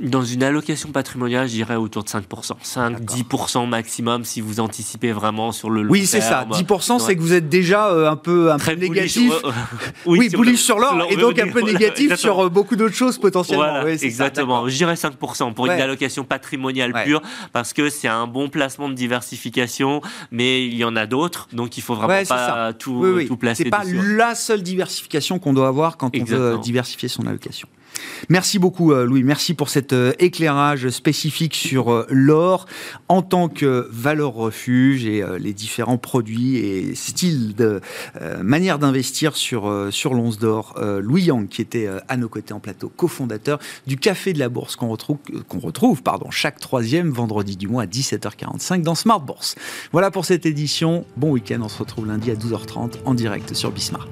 Dans une allocation patrimoniale, je dirais autour de 5%. 5-10% maximum si vous anticipez vraiment sur le long Oui, c'est ça. 10%, c'est que vous êtes déjà un peu, un Très négatif. *laughs* oui, bullish sur l'or et donc un peu *laughs* négatif sur beaucoup d'autres choses potentiellement. exactement. Je dirais 5% pour une allocation patrimoniale pure, parce que c'est un bon placement de diversification, mais il y en a d'autres, donc il faut vraiment pas tout, tout placer. C'est pas la seule diversification qu'on doit avoir quand on veut diversifier son allocation. Merci beaucoup euh, Louis, merci pour cet euh, éclairage spécifique sur euh, l'or en tant que valeur refuge et les différents produits et styles de manière d'investir sur, sur l'once d'or. Louis Yang qui était à nos côtés en plateau, cofondateur du Café de la Bourse qu'on retrouve, qu'on retrouve pardon, chaque troisième vendredi du mois à 17h45 dans Smart Bourse. Voilà pour cette édition. Bon week-end, on se retrouve lundi à 12h30 en direct sur Bismart.